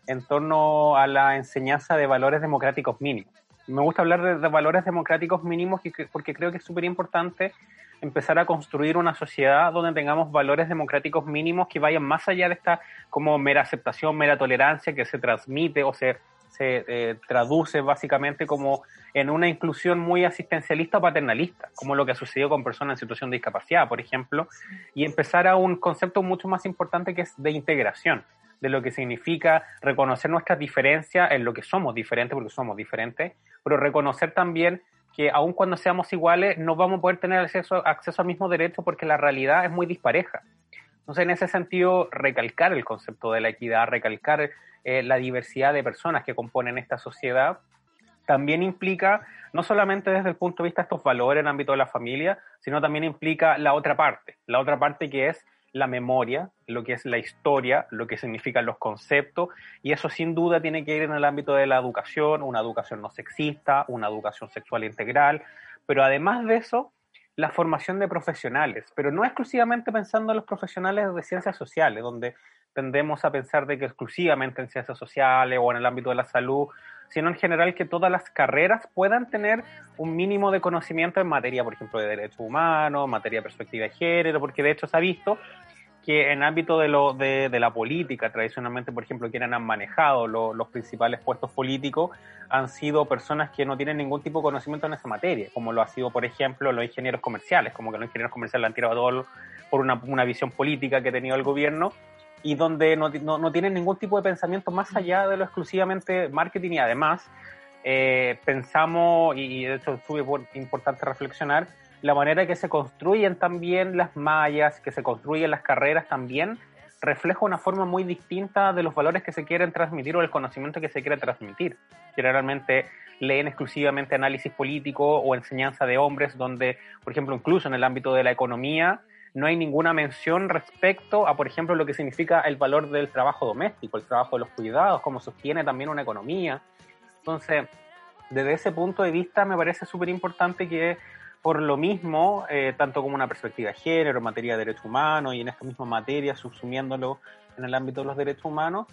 D: en torno a la enseñanza de valores democráticos mínimos me gusta hablar de, valores democráticos mínimos porque creo que es súper importante empezar a construir una sociedad donde tengamos valores democráticos mínimos que vayan más allá de esta como mera aceptación, mera tolerancia que se transmite o se, se eh, traduce básicamente como en una inclusión muy asistencialista o paternalista, como lo que ha sucedido con personas en situación de discapacidad, por ejemplo, y empezar a un concepto mucho más importante que es de integración de lo que significa reconocer nuestras diferencias en lo que somos diferentes, porque somos diferentes, pero reconocer también que aun cuando seamos iguales no vamos a poder tener acceso, acceso al mismo derecho porque la realidad es muy dispareja. Entonces, en ese sentido, recalcar el concepto de la equidad, recalcar eh, la diversidad de personas que componen esta sociedad, también implica, no solamente desde el punto de vista de estos valores en el ámbito de la familia, sino también implica la otra parte, la otra parte que es la memoria, lo que es la historia, lo que significan los conceptos, y eso sin duda tiene que ir en el ámbito de la educación, una educación no sexista, una educación sexual integral, pero además de eso, la formación de profesionales, pero no exclusivamente pensando en los profesionales de ciencias sociales, donde tendemos a pensar de que exclusivamente en ciencias sociales o en el ámbito de la salud, sino en general que todas las carreras puedan tener un mínimo de conocimiento en materia, por ejemplo, de derechos humanos, materia de perspectiva de género, porque de hecho se ha visto que en ámbito de, lo, de, la política, tradicionalmente, por ejemplo, quienes han manejado los principales puestos políticos han sido personas que no tienen ningún tipo de conocimiento en esa materia, como lo ha sido, por ejemplo, los ingenieros comerciales, como que los ingenieros comerciales han tirado todo por una, una visión política que ha tenido el gobierno y donde no, no, no, tienen ningún tipo de pensamiento más allá de lo exclusivamente marketing y además eh, pensamos, y de hecho es importante reflexionar, la manera que se construyen también las mallas, que se construyen las carreras también refleja una forma muy distinta de los valores que se quieren transmitir o el conocimiento que se quiere transmitir. Generalmente leen exclusivamente análisis político o enseñanza de hombres, donde, por ejemplo, incluso en el ámbito de la economía, no hay ninguna mención respecto a, por ejemplo, lo que significa el valor del trabajo doméstico, el trabajo de los cuidados, cómo sostiene también una economía. Entonces, desde ese punto de vista, me parece súper importante que por lo mismo, eh, tanto como una perspectiva de género, materia de derechos humanos y en esta misma materia, subsumiéndolo en el ámbito de los derechos humanos,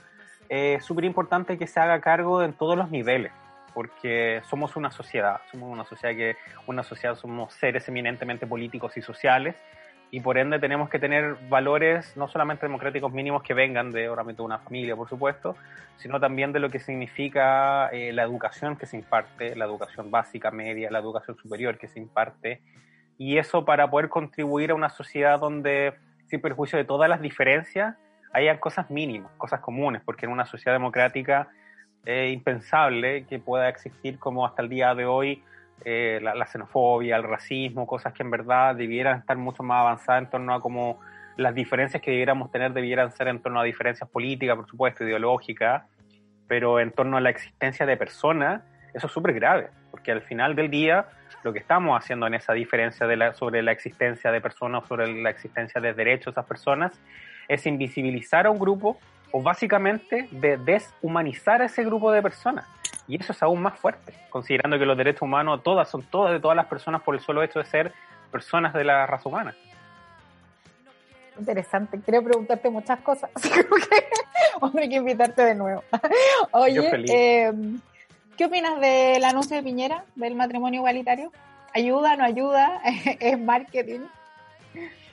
D: eh, es súper importante que se haga cargo en todos los niveles, porque somos una sociedad, somos una sociedad que, una sociedad somos seres eminentemente políticos y sociales, y por ende tenemos que tener valores no solamente democráticos mínimos que vengan de obviamente una familia, por supuesto, sino también de lo que significa eh, la educación que se imparte, la educación básica, media, la educación superior que se imparte, y eso para poder contribuir a una sociedad donde, sin perjuicio de todas las diferencias, hayan cosas mínimas, cosas comunes, porque en una sociedad democrática es impensable que pueda existir como hasta el día de hoy eh, la, xenofobia, el racismo, cosas que en verdad debieran estar mucho más avanzadas en torno a cómo las diferencias que debiéramos tener debieran ser en torno a diferencias políticas, por supuesto, ideológicas, pero en torno a la existencia de personas, eso es súper grave, porque al final del día lo que estamos haciendo en esa diferencia de la, sobre la existencia de personas, sobre la existencia de derechos de esas personas, es invisibilizar a un grupo o básicamente de deshumanizar a ese grupo de personas. Y eso es aún más fuerte, considerando que los derechos humanos todas son todas de todas las personas por el solo hecho de ser personas de la raza humana.
B: Interesante, quiero preguntarte muchas cosas, <laughs> así que hombre, hay que invitarte de nuevo. <laughs> Oye, em, ¿qué opinas del anuncio de Piñera del matrimonio igualitario? ¿Ayuda, no ayuda? <laughs> ¿Es marketing?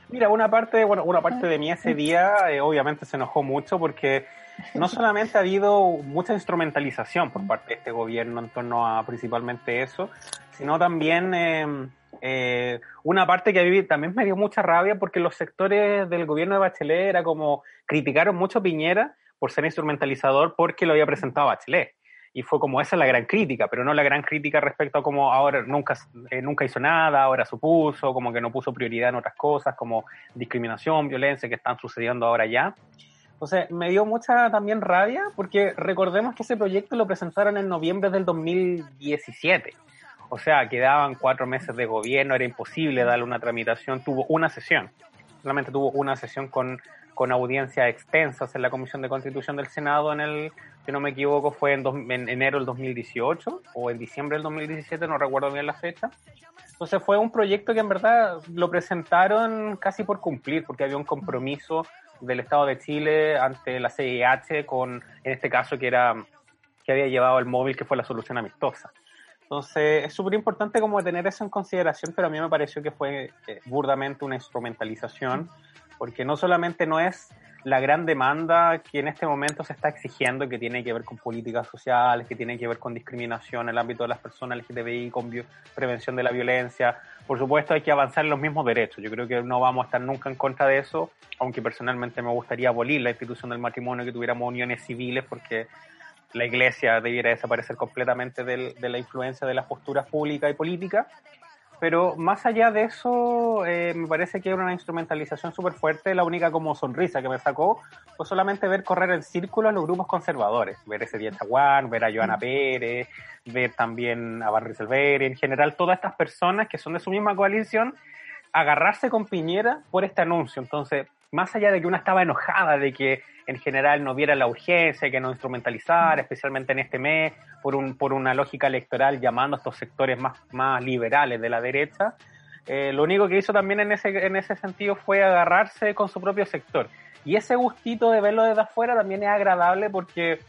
D: Mira, una parte, bueno, una parte de mí ese día eh, obviamente se enojó mucho porque no <laughs> solamente ha habido mucha instrumentalización por parte de este gobierno en torno a principalmente eso, sino también em, eh, una parte que a mí también me dio mucha rabia porque los sectores del gobierno de Bachelet era como criticaron mucho a Piñera por ser instrumentalizador porque lo había presentado Bachelet. Y fue como esa la gran crítica, pero no la gran crítica respecto a cómo ahora nunca, eh, nunca hizo nada, ahora supuso, como que no puso prioridad en otras cosas, como discriminación, violencia que están sucediendo ahora ya. Entonces, me dio mucha también rabia porque recordemos que ese proyecto lo presentaron en noviembre del 2017. O sea, quedaban cuatro meses de gobierno, era imposible darle una tramitación. Tuvo una sesión, solamente tuvo una sesión con, con audiencias extensas en la Comisión de Constitución del Senado en el, si no me equivoco, fue en, en enero del 2018 o en diciembre del 2017, no recuerdo bien la fecha. Entonces fue un proyecto que en verdad lo presentaron casi por cumplir, porque había un compromiso del Estado de Chile ante la CIH con, en este caso, que era que había llevado el móvil, que fue la solución amistosa. Entonces, es súper importante como tener eso en consideración, pero a mí me pareció que fue eh, burdamente una instrumentalización, porque no solamente no es la gran demanda que en este momento se está exigiendo, que tiene que ver con políticas sociales, que tiene que ver con discriminación en el ámbito de las personas LGTBI, con prevención de la violencia. Por supuesto, hay que avanzar en los mismos derechos. Yo creo que no vamos a estar nunca en contra de eso, aunque personalmente me gustaría abolir la institución del matrimonio, que tuviéramos uniones civiles, porque la iglesia debiera desaparecer completamente de la influencia de las posturas públicas y políticas pero más allá de eso, eh, me parece que era una instrumentalización súper fuerte. La única como sonrisa que me sacó fue solamente ver correr en círculo a los grupos conservadores. Ver ese día Chaguán, ver a Joana mm. Pérez, ver también a Barry Silveri, en general todas estas personas que son de su misma coalición, agarrarse con Piñera por este anuncio. Entonces, más allá de que una estaba enojada de que en general no viera la urgencia, que no instrumentalizara, especialmente en este mes, por, un, por una lógica electoral llamando a estos sectores más, más liberales de la derecha, eh, lo único que hizo también en ese, en ese sentido fue agarrarse con su propio sector. Y ese gustito de verlo desde afuera también es agradable porque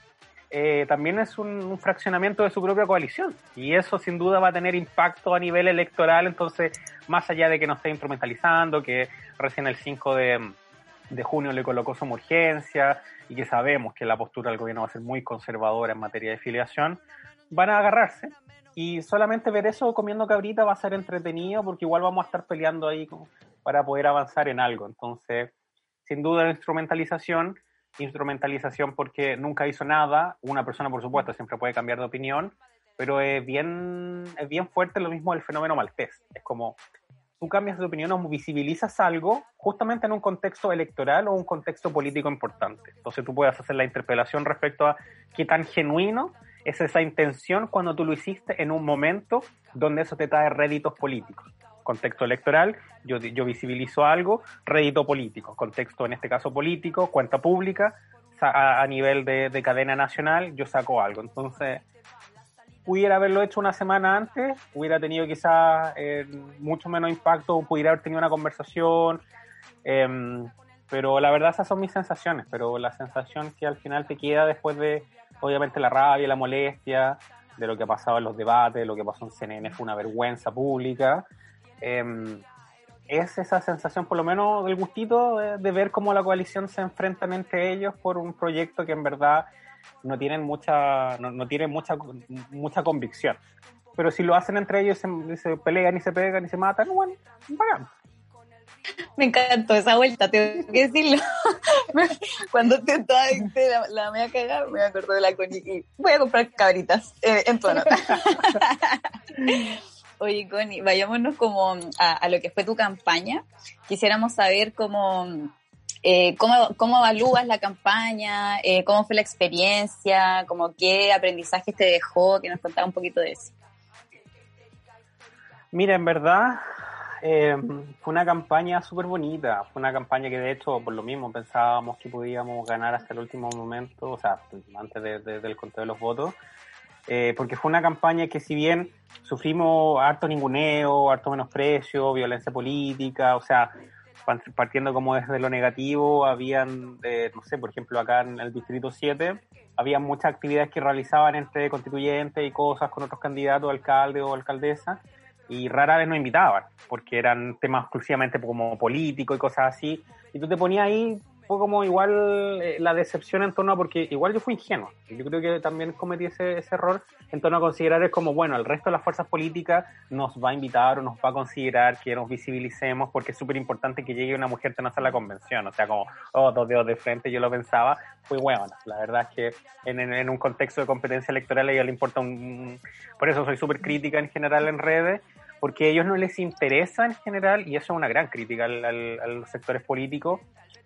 D: eh, también es un, fraccionamiento de su propia coalición. Y eso sin duda va a tener impacto a nivel electoral. Entonces, más allá de que no esté instrumentalizando, que recién el 5 de, de junio le colocó su urgencia y que sabemos que la postura del gobierno va a ser muy conservadora en materia de filiación, van a agarrarse. Y solamente ver eso comiendo cabrita va a ser entretenido porque igual vamos a estar peleando ahí para poder avanzar en algo. Entonces, sin duda instrumentalización, instrumentalización porque nunca hizo nada, una persona por supuesto siempre puede cambiar de opinión, pero es bien, es bien fuerte lo mismo el fenómeno maltés, es como tú cambias de opinión o visibilizas algo justamente en un contexto electoral o un contexto político importante. Entonces tú puedes hacer la interpelación respecto a qué tan genuino es esa intención cuando tú lo hiciste en un momento donde eso te trae réditos políticos contexto electoral, yo, yo visibilizo algo, rédito político, contexto en este caso político, cuenta pública, a, nivel de, cadena nacional, yo saco algo. Entonces, pudiera haberlo hecho una semana antes, hubiera tenido quizás eh, mucho menos impacto, pudiera haber tenido una conversación, em, pero la verdad esas son mis sensaciones, pero la sensación que al final te queda después de, obviamente, la rabia, la molestia, de lo que ha pasado en los debates, lo que pasó en CNN fue una vergüenza pública, Em, es esa sensación, por lo menos del gustito, de, ver cómo la coalición se enfrenta entre ellos por un proyecto que en verdad no tienen mucha, no, tienen mucha, mucha convicción. Pero si lo hacen entre ellos, se, pelean y se pegan y se matan, bueno, bacán.
A: Me encantó esa vuelta, tengo que decirlo. <laughs> Cuando te, te la, la, me voy a cagar, me acuerdo de la Connie y voy a comprar cabritas eh, en tono. <laughs> Oye, Connie, vayámonos como a, lo que fue tu campaña. Quisiéramos saber cómo, eh, cómo, cómo, evalúas la campaña, eh, cómo fue la experiencia, como qué aprendizajes te dejó, que nos contara un poquito de eso.
D: Mira, en verdad eh, fue una campaña súper bonita, fue una campaña que de hecho por lo mismo pensábamos que podíamos ganar hasta el último momento, o sea, antes del conteo de los votos, eh, porque fue una campaña que si bien sufrimos harto ninguneo, harto menosprecio, violencia política, o sea, partiendo como desde lo negativo, habían, eh, no sé, por ejemplo, acá en el Distrito 7, había muchas actividades que realizaban entre constituyentes y cosas con otros candidatos, alcalde o alcaldesa, y rara vez nos invitaban, porque eran temas exclusivamente como políticos y cosas así, y tú te ponías ahí fue como igual eh, la decepción en torno a, porque igual yo fui ingenuo. Yo creo que también cometí ese, ese error en torno a considerar es como, bueno, el resto de las fuerzas políticas nos va a invitar o nos va a considerar que nos visibilicemos porque es súper importante que llegue una mujer a a la convención. O sea, como, oh, dos dedos de frente, yo lo pensaba, fue bueno. La verdad es que en, en, un contexto de competencia electoral a ellos le importa un... Por eso soy súper crítica en general en redes, porque a ellos no les interesa en general, y eso es una gran crítica al, a los sectores políticos,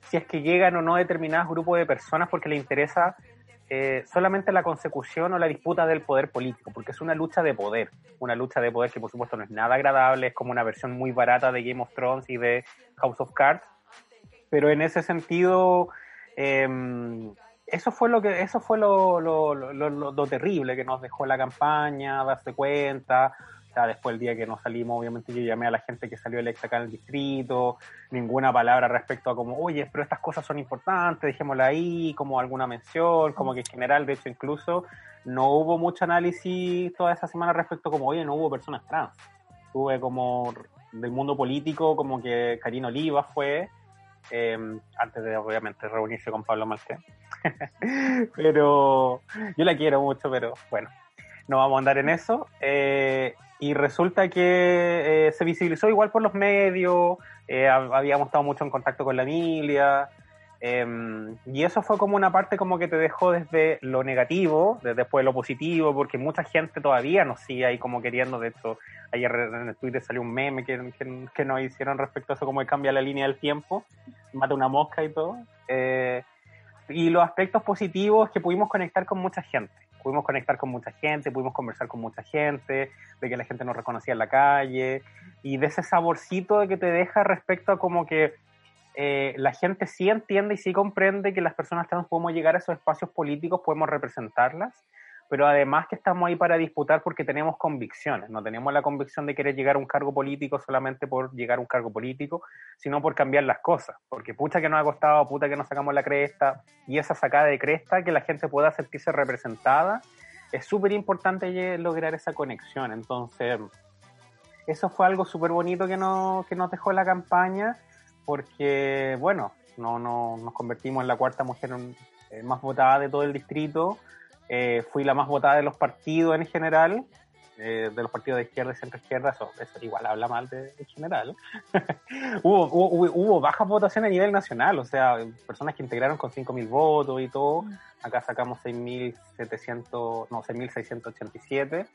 D: si es que llegan o no determinados grupos de personas porque les interesa eh, solamente la consecución o la disputa del poder político, porque es una lucha de poder, una lucha de poder que por supuesto no es nada agradable, es como una versión muy barata de Game of Thrones y de House of Cards, pero en ese sentido em, eso fue lo que eso fue lo, lo, lo, lo, terrible que nos dejó la campaña, darse cuenta, después del día que no salimos, obviamente yo llamé a la gente que salió electa acá en el distrito, ninguna palabra respecto a como, oye, pero estas cosas son importantes, dejémosla ahí, como alguna mención, como que en general, de hecho, incluso no hubo mucho análisis toda esa semana respecto a como, oye, no hubo personas trans. Tuve como del mundo político, como que Karina Oliva fue, em, antes de obviamente reunirse con Pablo Malté. <laughs> pero yo la quiero mucho, pero bueno, no vamos a andar en eso. Eh, y resulta que eh, se visibilizó igual por los medios, eh, habíamos estado mucho en contacto con la Emilia, em, y eso fue como una parte como que te dejó desde lo negativo, desde después lo positivo, porque mucha gente todavía nos sigue ahí como queriendo, de hecho, ayer en el Twitter salió un meme que, que, nos hicieron respecto a eso, como cambia la línea del tiempo, mata una mosca y todo. Eh, y los aspectos positivos que pudimos conectar con mucha gente. Pudimos conectar con mucha gente, pudimos conversar con mucha gente, de que la gente nos reconocía en la calle y de ese saborcito de que te deja respecto a como que eh, la gente sí entiende y sí comprende que las personas trans podemos llegar a esos espacios políticos, podemos representarlas, pero además que estamos ahí para disputar porque tenemos convicciones, no tenemos la convicción de querer llegar a un cargo político solamente por llegar a un cargo político, sino por cambiar las cosas, porque pucha que nos ha costado, puta que nos sacamos la cresta, y esa sacada de cresta, que la gente pueda sentirse representada, es súper importante lograr esa conexión, entonces eso fue algo súper bonito que, no, que nos dejó la campaña, porque bueno, no, no, nos convertimos en la cuarta mujer eh, más votada de todo el distrito, eh, fui la más votada de los partidos en general, eh, de los partidos de izquierda y centro izquierda, eso, igual habla mal de, general. <laughs> hubo, hubo, hubo, bajas votaciones a nivel nacional, o sea, personas que integraron con 5.000 votos y todo. Acá sacamos 6.700, no, 6.687.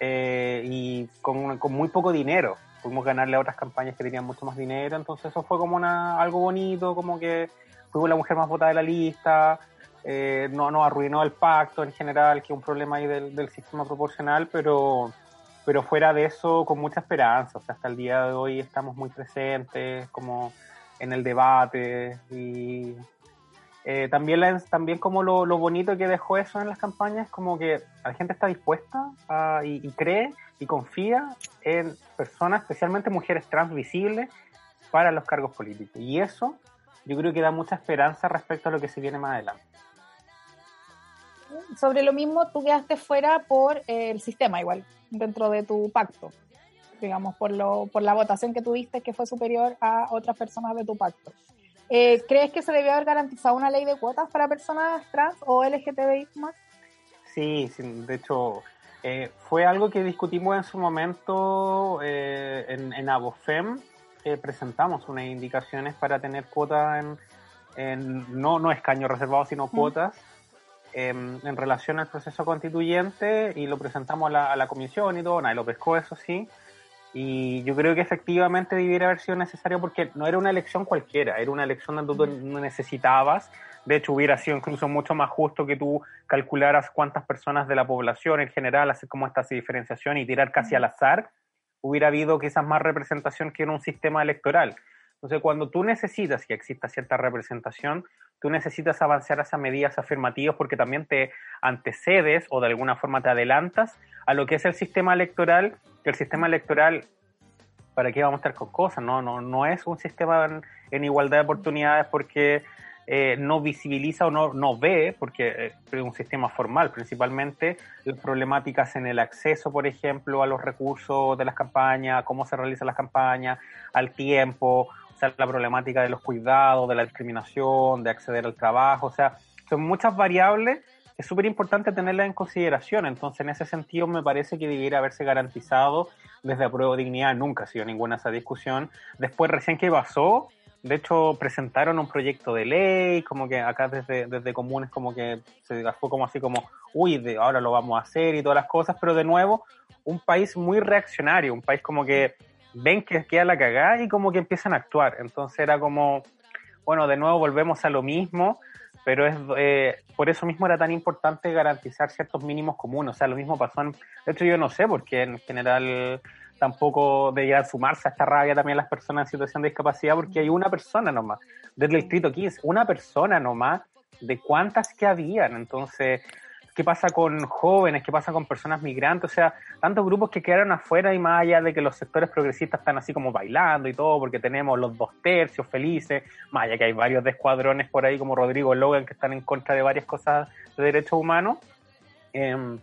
D: Eh, y con, con, muy poco dinero. Pudimos ganarle a otras campañas que tenían mucho más dinero, entonces eso fue como una, algo bonito, como que fuimos la mujer más votada de la lista, eh, no arruinó el pacto en general, que es un problema ahí del, sistema proporcional, pero, pero fuera de eso, con mucha esperanza. O sea, hasta el día de hoy estamos muy presentes, como en el debate y eh, también, también como lo, bonito que dejó eso en las campañas, como que la gente está dispuesta y, cree y confía en personas, especialmente mujeres trans visibles, para los cargos políticos. Y eso yo creo que da mucha esperanza respecto a lo que se viene más adelante
B: sobre lo mismo, tú quedaste fuera por eh, el sistema igual, dentro de tu pacto, digamos, por, lo, por la votación que tuviste que fue superior a otras personas de tu pacto. Eh, ¿Crees que se debió haber garantizado una ley de cuotas para personas trans o LGTBI más?
D: Sí, de hecho, eh, fue algo que discutimos en su momento en, en Abofem, presentamos unas indicaciones para tener cuotas en, no, no escaños reservados, sino cuotas Em, en relación al proceso constituyente y lo presentamos a la, comisión y todo, nadie lo pescó, eso sí. Y yo creo que efectivamente debiera haber sido necesario porque no era una elección cualquiera, era una elección donde tú no necesitabas. De hecho, hubiera sido incluso mucho más justo que tú calcularas cuántas personas de la población en general, hacer como esta diferenciación y tirar casi al azar, hubiera habido quizás más representación que en un sistema electoral. Entonces, cuando tú necesitas que exista cierta representación, tú necesitas avanzar hacia medidas afirmativas porque también te antecedes o de alguna forma te adelantas a lo que es el sistema electoral, que el sistema electoral, ¿para qué vamos a estar con cosas? No, no, no es un sistema en, igualdad de oportunidades porque eh, no visibiliza o no, no ve, porque eh, es un sistema formal principalmente, las problemáticas en el acceso, por ejemplo, a los recursos de las campañas, cómo se realizan las campañas, al tiempo, la problemática de los cuidados, de la discriminación, de acceder al trabajo, o sea, son muchas variables es súper importante tenerlas en consideración. Entonces, en ese sentido, me parece que debiera haberse garantizado desde Apruebo Dignidad, nunca ha sido ninguna esa discusión. Después, recién que pasó, de hecho, presentaron un proyecto de ley, como que acá desde, desde comunes, como que se fue como así como, uy, de ahora lo vamos a hacer y todas las cosas, pero de nuevo, un país muy reaccionario, un país como que ven que queda la cagada y como que empiezan a actuar. Entonces era como, bueno, de nuevo volvemos a lo mismo, pero es eh, por eso mismo era tan importante garantizar ciertos mínimos comunes. O sea, lo mismo pasó en, de hecho yo no sé, porque en general tampoco debían sumarse a esta rabia también las personas en situación de discapacidad, porque hay una persona nomás, del distrito 15, una persona nomás de cuántas que habían. Entonces, qué pasa con jóvenes, qué pasa con personas migrantes, o sea, tantos grupos que quedaron afuera y más allá de que los sectores progresistas están así como bailando y todo, porque tenemos los dos tercios felices, más allá que hay varios de escuadrones por ahí como Rodrigo Logan que están en contra de varias cosas de derechos humanos, em,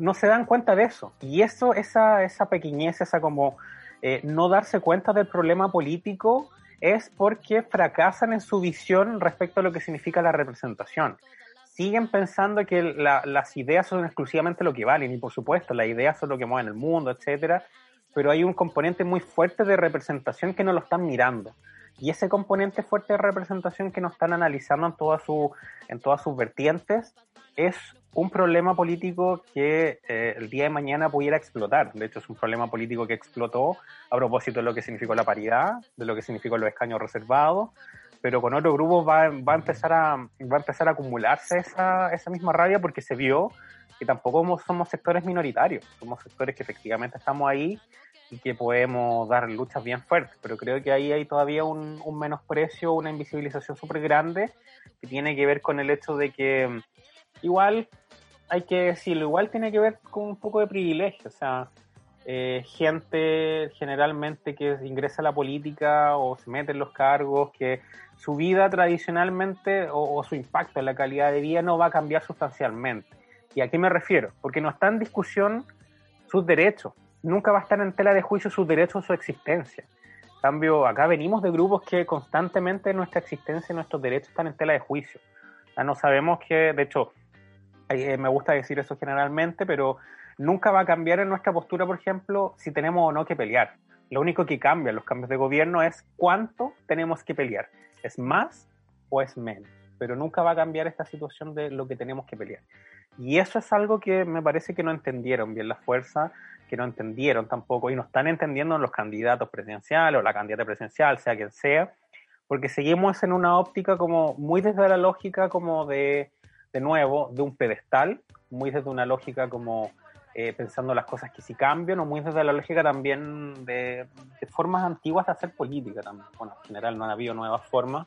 D: no se dan cuenta de eso. Y eso, esa, esa pequeñez, esa como eh, no darse cuenta del problema político, es porque fracasan en su visión respecto a lo que significa la representación siguen pensando que las ideas son exclusivamente lo que valen, y por supuesto, las ideas son lo que mueven el mundo, etcétera, pero hay un componente muy fuerte de representación que no lo están mirando. Y ese componente fuerte de representación que no están analizando en, toda su, en todas sus vertientes es un problema político que eh, el día de mañana pudiera explotar. De hecho, es un problema político que explotó a propósito de lo que significó la paridad, de lo que significó los escaños reservados, pero con otro grupo va, va, a empezar a, va a empezar a acumularse esa, esa misma rabia porque se vio que tampoco somos sectores minoritarios, somos sectores que efectivamente estamos ahí y que podemos dar luchas bien fuertes, pero creo que ahí hay todavía un, un menosprecio, una invisibilización súper grande que tiene que ver con el hecho de que igual hay que decirlo, igual tiene que ver con un poco de privilegio, o sea, eh, gente generalmente que ingresa a la política o se mete en los cargos, que su vida tradicionalmente o, su impacto en la calidad de vida no va a cambiar sustancialmente. ¿Y a qué me refiero? Porque no está en discusión sus derechos, nunca va a estar en tela de juicio sus derechos o su existencia. En cambio, acá venimos de grupos que constantemente nuestra existencia y nuestros derechos están en tela de juicio. Ya no sabemos que, de hecho, eh, me gusta decir eso generalmente, pero nunca va a cambiar en nuestra postura, por ejemplo, si tenemos o no que pelear. Lo único que cambia en los cambios de gobierno es cuánto tenemos que pelear. ¿Es más o es menos? Pero nunca va a cambiar esta situación de lo que tenemos que pelear. Y eso es algo que me parece que no entendieron bien las fuerzas, que no entendieron tampoco y no están entendiendo los candidatos presidenciales o la candidata presidencial, sea quien sea, porque seguimos en una óptica como muy desde la lógica como de, de nuevo, de un pedestal, muy desde una lógica como eh, pensando las cosas que sí cambian, o muy desde la lógica también de, formas antiguas de hacer política también. Bueno, en general no han habido nuevas formas,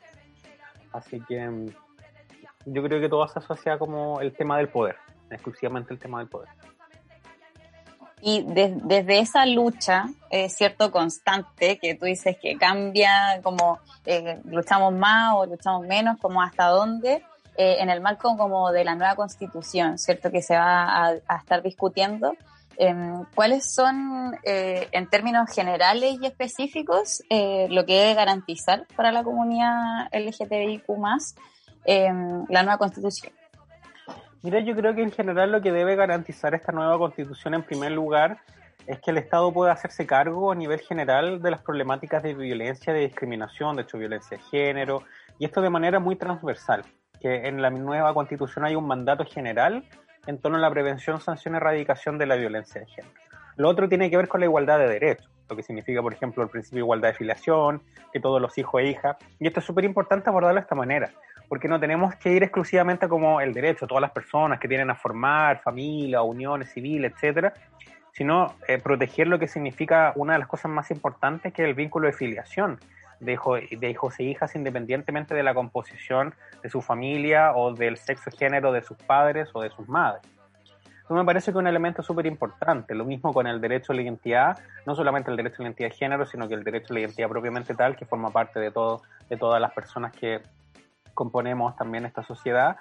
D: así que mm, yo creo que todo se asocia como el tema del poder, exclusivamente el tema del poder.
A: Y desde esa lucha, es cierto, constante, que tú dices que cambia, como eh, luchamos más o luchamos menos, como hasta dónde, eh, en el marco como de la nueva constitución, ¿cierto? Que se va a, estar discutiendo. Em, ¿Cuáles son, eh, en términos generales y específicos, eh, lo que debe garantizar para la comunidad LGTBIQ em, la nueva constitución?
D: Mira, yo creo que en general lo que debe garantizar esta nueva constitución, en primer lugar, es que el Estado pueda hacerse cargo a nivel general de las problemáticas de violencia, de discriminación, de hecho violencia de género, y esto de manera muy transversal en la nueva constitución hay un mandato general en torno a la prevención, sanción y erradicación de la violencia de género. Lo otro tiene que ver con la igualdad de derechos, lo que significa, por ejemplo, el principio de igualdad de filiación, que todos los hijos e hijas, y esto es súper importante abordarlo de esta manera, porque no tenemos que ir exclusivamente como el derecho, todas las personas que tienen a formar familia, uniones civiles, etcétera, sino eh, proteger lo que significa una de las cosas más importantes, que es el vínculo de filiación, de, hijos e hijas independientemente de la composición de su familia o del sexo y género de sus padres o de sus madres. Eso me parece que es un elemento súper importante. Lo mismo con el derecho a la identidad, no solamente el derecho a la identidad de género, sino que el derecho a la identidad propiamente tal, que forma parte de, todo, de todas las personas que componemos también esta sociedad.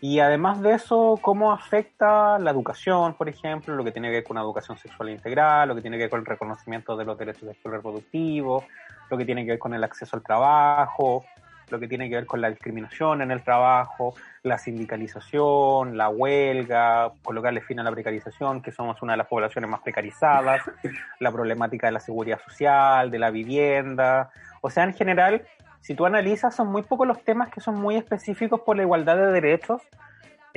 D: Y además de eso, cómo afecta la educación, por ejemplo, lo que tiene que ver con una educación sexual integral, lo que tiene que ver con el reconocimiento de los derechos sexuales reproductivos, lo que tiene que ver con el acceso al trabajo, lo que tiene que ver con la discriminación en el trabajo, la sindicalización, la huelga, colocarle fin a la precarización, que somos una de las poblaciones más precarizadas, <laughs> la problemática de la seguridad social, de la vivienda. O sea, en general, si tú analizas, son muy pocos los temas que son muy específicos por la igualdad de derechos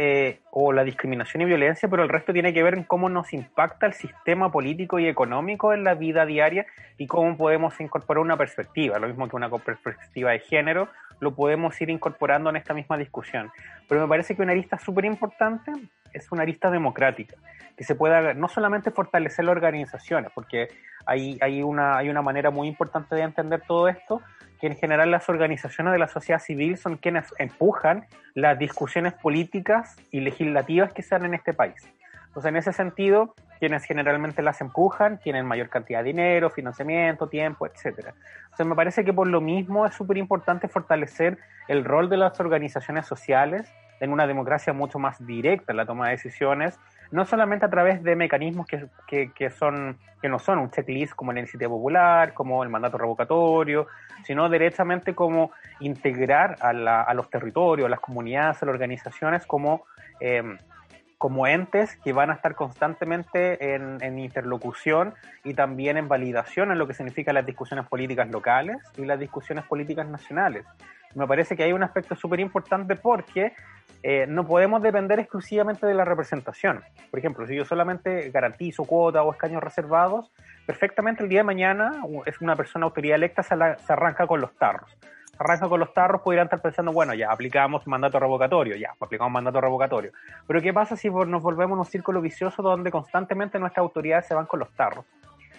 D: eh, o la discriminación y violencia, pero el resto tiene que ver en cómo nos impacta el sistema político y económico en la vida diaria y cómo podemos incorporar una perspectiva, lo mismo que una perspectiva de género, lo podemos ir incorporando en esta misma discusión. Pero me parece que una arista súper importante es una arista democrática, que se pueda no solamente fortalecer las organizaciones, porque hay, hay, una, hay una manera muy importante de entender todo esto, que en general las organizaciones de la sociedad civil son quienes empujan las discusiones políticas y legislativas que se dan en este país. Entonces, en ese sentido, quienes generalmente las empujan tienen mayor cantidad de dinero, financiamiento, tiempo, etcétera. Entonces, me parece que por lo mismo es súper importante fortalecer el rol de las organizaciones sociales en una democracia mucho más directa en la toma de decisiones no solamente a través de mecanismos que, que, son, que no son un checklist como la iniciativa popular, como el mandato revocatorio, sino directamente como integrar a, la, a los territorios, a las comunidades, a las organizaciones como, em, como entes que van a estar constantemente en, en, interlocución y también en validación en lo que significan las discusiones políticas locales y las discusiones políticas nacionales. Me parece que hay un aspecto súper importante porque eh, no podemos depender exclusivamente de la representación. Por ejemplo, si yo solamente garantizo cuota o escaños reservados, perfectamente el día de mañana es una persona autoridad electa se, se arranca con los tarros. Se arranca con los tarros, podrían estar pensando, bueno, ya aplicamos mandato revocatorio, ya, aplicamos mandato revocatorio. Pero ¿qué pasa si nos volvemos un círculo vicioso donde constantemente nuestras autoridades se van con los tarros?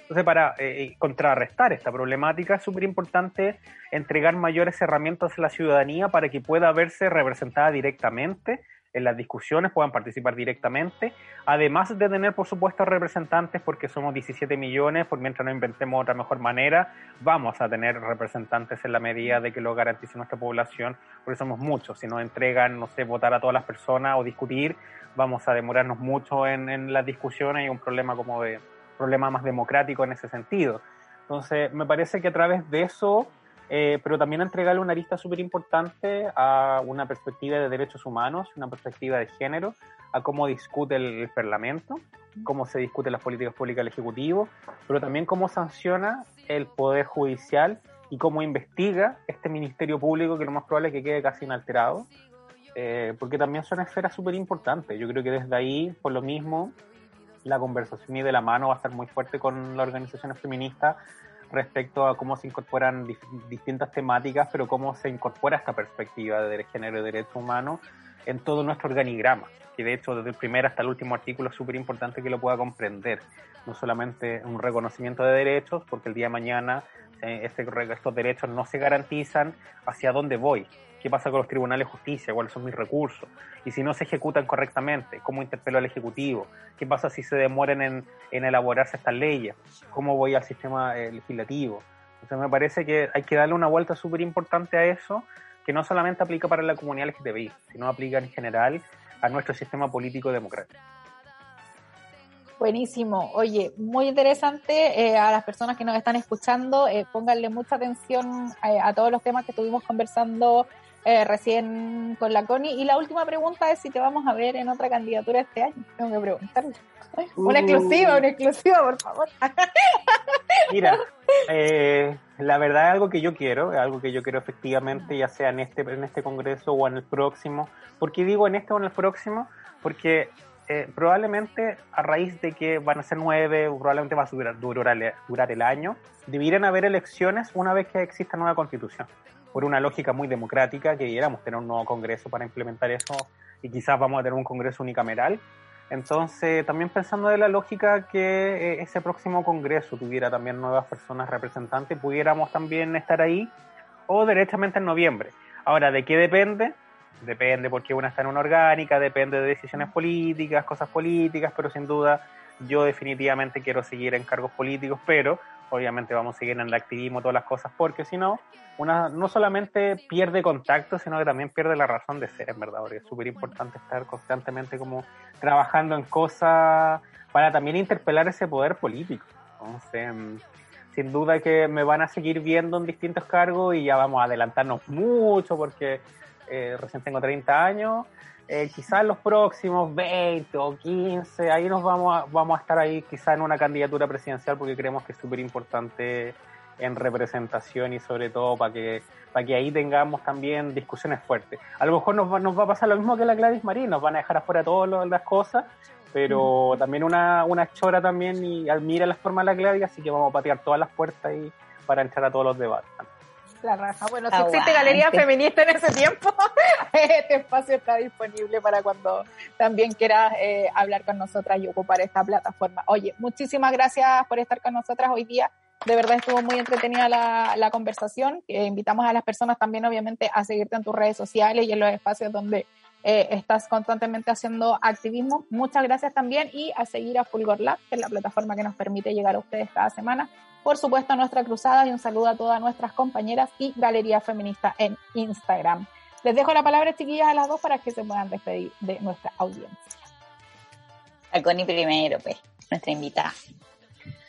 D: Entonces, para eh, eh, contrarrestar esta problemática, es súper importante entregar mayores herramientas a la ciudadanía para que pueda verse representada directamente en las discusiones, puedan participar directamente, además de tener, por supuesto, representantes, porque somos 17 millones, por mientras no inventemos otra mejor manera, vamos a tener representantes en la medida de que lo garantice nuestra población, porque somos muchos. Si nos entregan, no sé, votar a todas las personas o discutir, vamos a demorarnos mucho en, en las discusiones y un problema como de problema más democrático en ese sentido. Entonces, me parece que a través de eso eh, pero también entregarle una lista súper importante a una perspectiva de derechos humanos, una perspectiva de género, a cómo discute el, Parlamento, cómo se discuten las políticas públicas del Ejecutivo, pero también cómo sanciona el Poder Judicial y cómo investiga este Ministerio Público, que lo más probable es que quede casi inalterado, eh, porque también son esferas súper importantes. Yo creo que desde ahí, por lo mismo, la conversación y de la mano va a estar muy fuerte con las organizaciones feministas respecto a cómo se incorporan distintas temáticas, pero cómo se incorpora esta perspectiva de género y derechos humanos en todo nuestro organigrama, que de hecho desde el primer hasta el último artículo es súper importante que lo pueda comprender, no solamente un reconocimiento de derechos, porque el día de mañana eh, este, estos derechos no se garantizan, hacia dónde voy, qué pasa con los tribunales de justicia, cuáles son mis recursos, y si no se ejecutan correctamente, cómo interpelo al Ejecutivo, qué pasa si se demoran en, elaborarse estas leyes, cómo voy al sistema eh, legislativo. Entonces me parece que hay que darle una vuelta súper importante a eso, que no solamente aplica para la comunidad LGTBI, sino aplica en general a nuestro sistema político democrático.
B: Buenísimo. Oye, muy interesante. Eh, a las personas que nos están escuchando, eh, pónganle mucha atención a, todos los temas que estuvimos conversando eh, recién con la Connie. Y la última pregunta es si te vamos a ver en otra candidatura este año. Tengo que preguntarle. Una uh. exclusiva, una exclusiva, por favor. <laughs>
D: Mira, <laughs> eh, la verdad es algo que yo quiero, algo que yo quiero efectivamente, ya sea en este, en este congreso o en el próximo. ¿Por qué digo en este o en el próximo? Porque eh, probablemente a raíz de que van a ser nueve, probablemente va a durar, durar, durar el año, deberían haber elecciones una vez que exista nueva constitución por una lógica muy democrática, que debiéramos tener un nuevo Congreso para implementar eso y quizás vamos a tener un Congreso unicameral. Entonces, también pensando de la lógica que eh, ese próximo Congreso tuviera también nuevas personas representantes, pudiéramos también estar ahí o directamente en noviembre. Ahora, ¿de qué depende? Depende porque una está en una orgánica, depende de decisiones políticas, cosas políticas, pero sin duda yo definitivamente quiero seguir en cargos políticos, pero obviamente vamos a seguir en el activismo, todas las cosas, porque si no, una no solamente pierde contacto, sino que también pierde la razón de ser, en verdad, porque es súper importante estar constantemente como trabajando en cosas para también interpelar ese poder político. Entonces, mm, sin duda que me van a seguir viendo en distintos cargos y ya vamos a adelantarnos mucho porque eh, recién tengo 30 años eh, quizás los próximos 20 o 15, ahí nos vamos a, vamos a estar ahí quizás en una candidatura presidencial porque creemos que es súper importante en representación y sobre todo para que para que ahí tengamos también discusiones fuertes. A lo mejor nos va, nos va a pasar lo mismo que la Gladys Marín, nos van a dejar afuera todas las cosas, pero también una, una chora también y admira la forma de la Gladys, así que vamos a patear todas las puertas y para entrar a todos los debates.
B: La raja. Bueno, si existe galería feminista en ese tiempo, <laughs> este espacio está disponible para cuando también quieras eh, hablar con nosotras y ocupar esta plataforma. Oye, muchísimas gracias por estar con nosotras hoy día. De verdad estuvo muy entretenida la, la conversación. Eh, invitamos a las personas también, obviamente, a seguirte en tus redes sociales y en los espacios donde eh, estás constantemente haciendo activismo. Muchas gracias también y a seguir a Fulgor Lab, que es la plataforma que nos permite llegar a ustedes cada semana por supuesto, a nuestra cruzada y un saludo a todas nuestras compañeras y Galería Feminista en Instagram. Les dejo la palabra, chiquillas, a las dos para que se puedan despedir de nuestra audiencia.
A: A Connie primero, pues, nuestra invitada.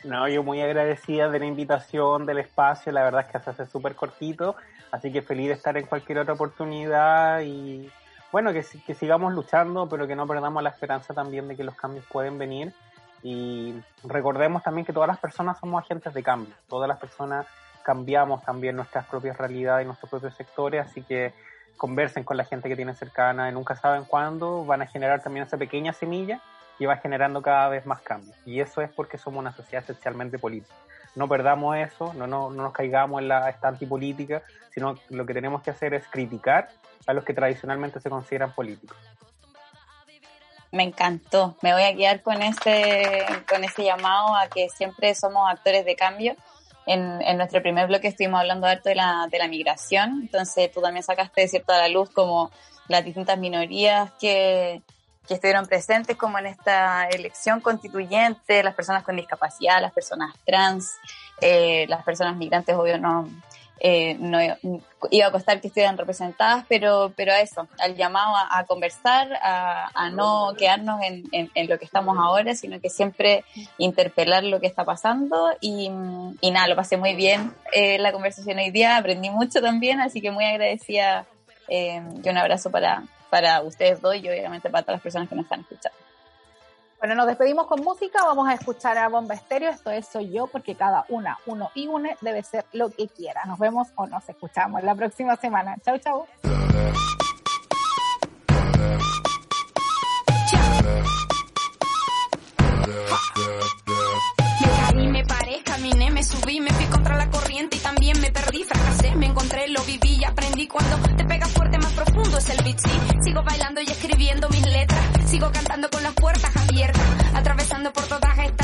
D: No, yo muy agradecida de la invitación, del espacio, la verdad es que se hace súper cortito, así que feliz de estar en cualquier otra oportunidad y bueno, que, que sigamos luchando, pero que no perdamos la esperanza también de que los cambios pueden venir y recordemos también que todas las personas somos agentes de cambio, todas las personas cambiamos también nuestras propias realidades y nuestros propios sectores, así que conversen con la gente que tienen cercana y nunca saben cuándo van a generar también esa pequeña semilla y va generando cada vez más cambios. Y eso es porque somos una sociedad esencialmente política. No perdamos eso, no, no, no nos caigamos en la esta antipolítica, sino lo que tenemos que hacer es criticar a los que tradicionalmente se consideran políticos
A: me encantó. Me voy a quedar con este, con ese llamado a que siempre somos actores de cambio. En, en nuestro primer bloque estuvimos hablando de la, de la migración, entonces tú también sacaste cierto a la luz como las distintas minorías que, que estuvieron presentes como en esta elección constituyente, las personas con discapacidad, las personas trans, eh, las personas migrantes, obvio, no, eh, no iba a costar que estuvieran representadas, pero, pero eso, al llamado a, conversar, a, no quedarnos en, en, lo que estamos ahora, sino que siempre interpelar lo que está pasando. Y, y nada, lo pasé muy bien eh, la conversación hoy día, aprendí mucho también, así que muy agradecida eh, y un abrazo para, para ustedes dos y obviamente para todas las personas que nos están escuchando.
B: Bueno, nos despedimos con música, vamos a escuchar a Bomba Estéreo, esto es Soy Yo, porque cada una, uno y une debe ser lo que quiera. Nos vemos o nos escuchamos la próxima semana. Chau, chau.
E: me paré, caminé, me subí, me fui contra la corriente y también me perdí, lo viví y aprendí cuando te pega fuerte más profundo es el beat. Sigo bailando y escribiendo mis letras, sigo cantando con las puertas abiertas, atravesando por todas estas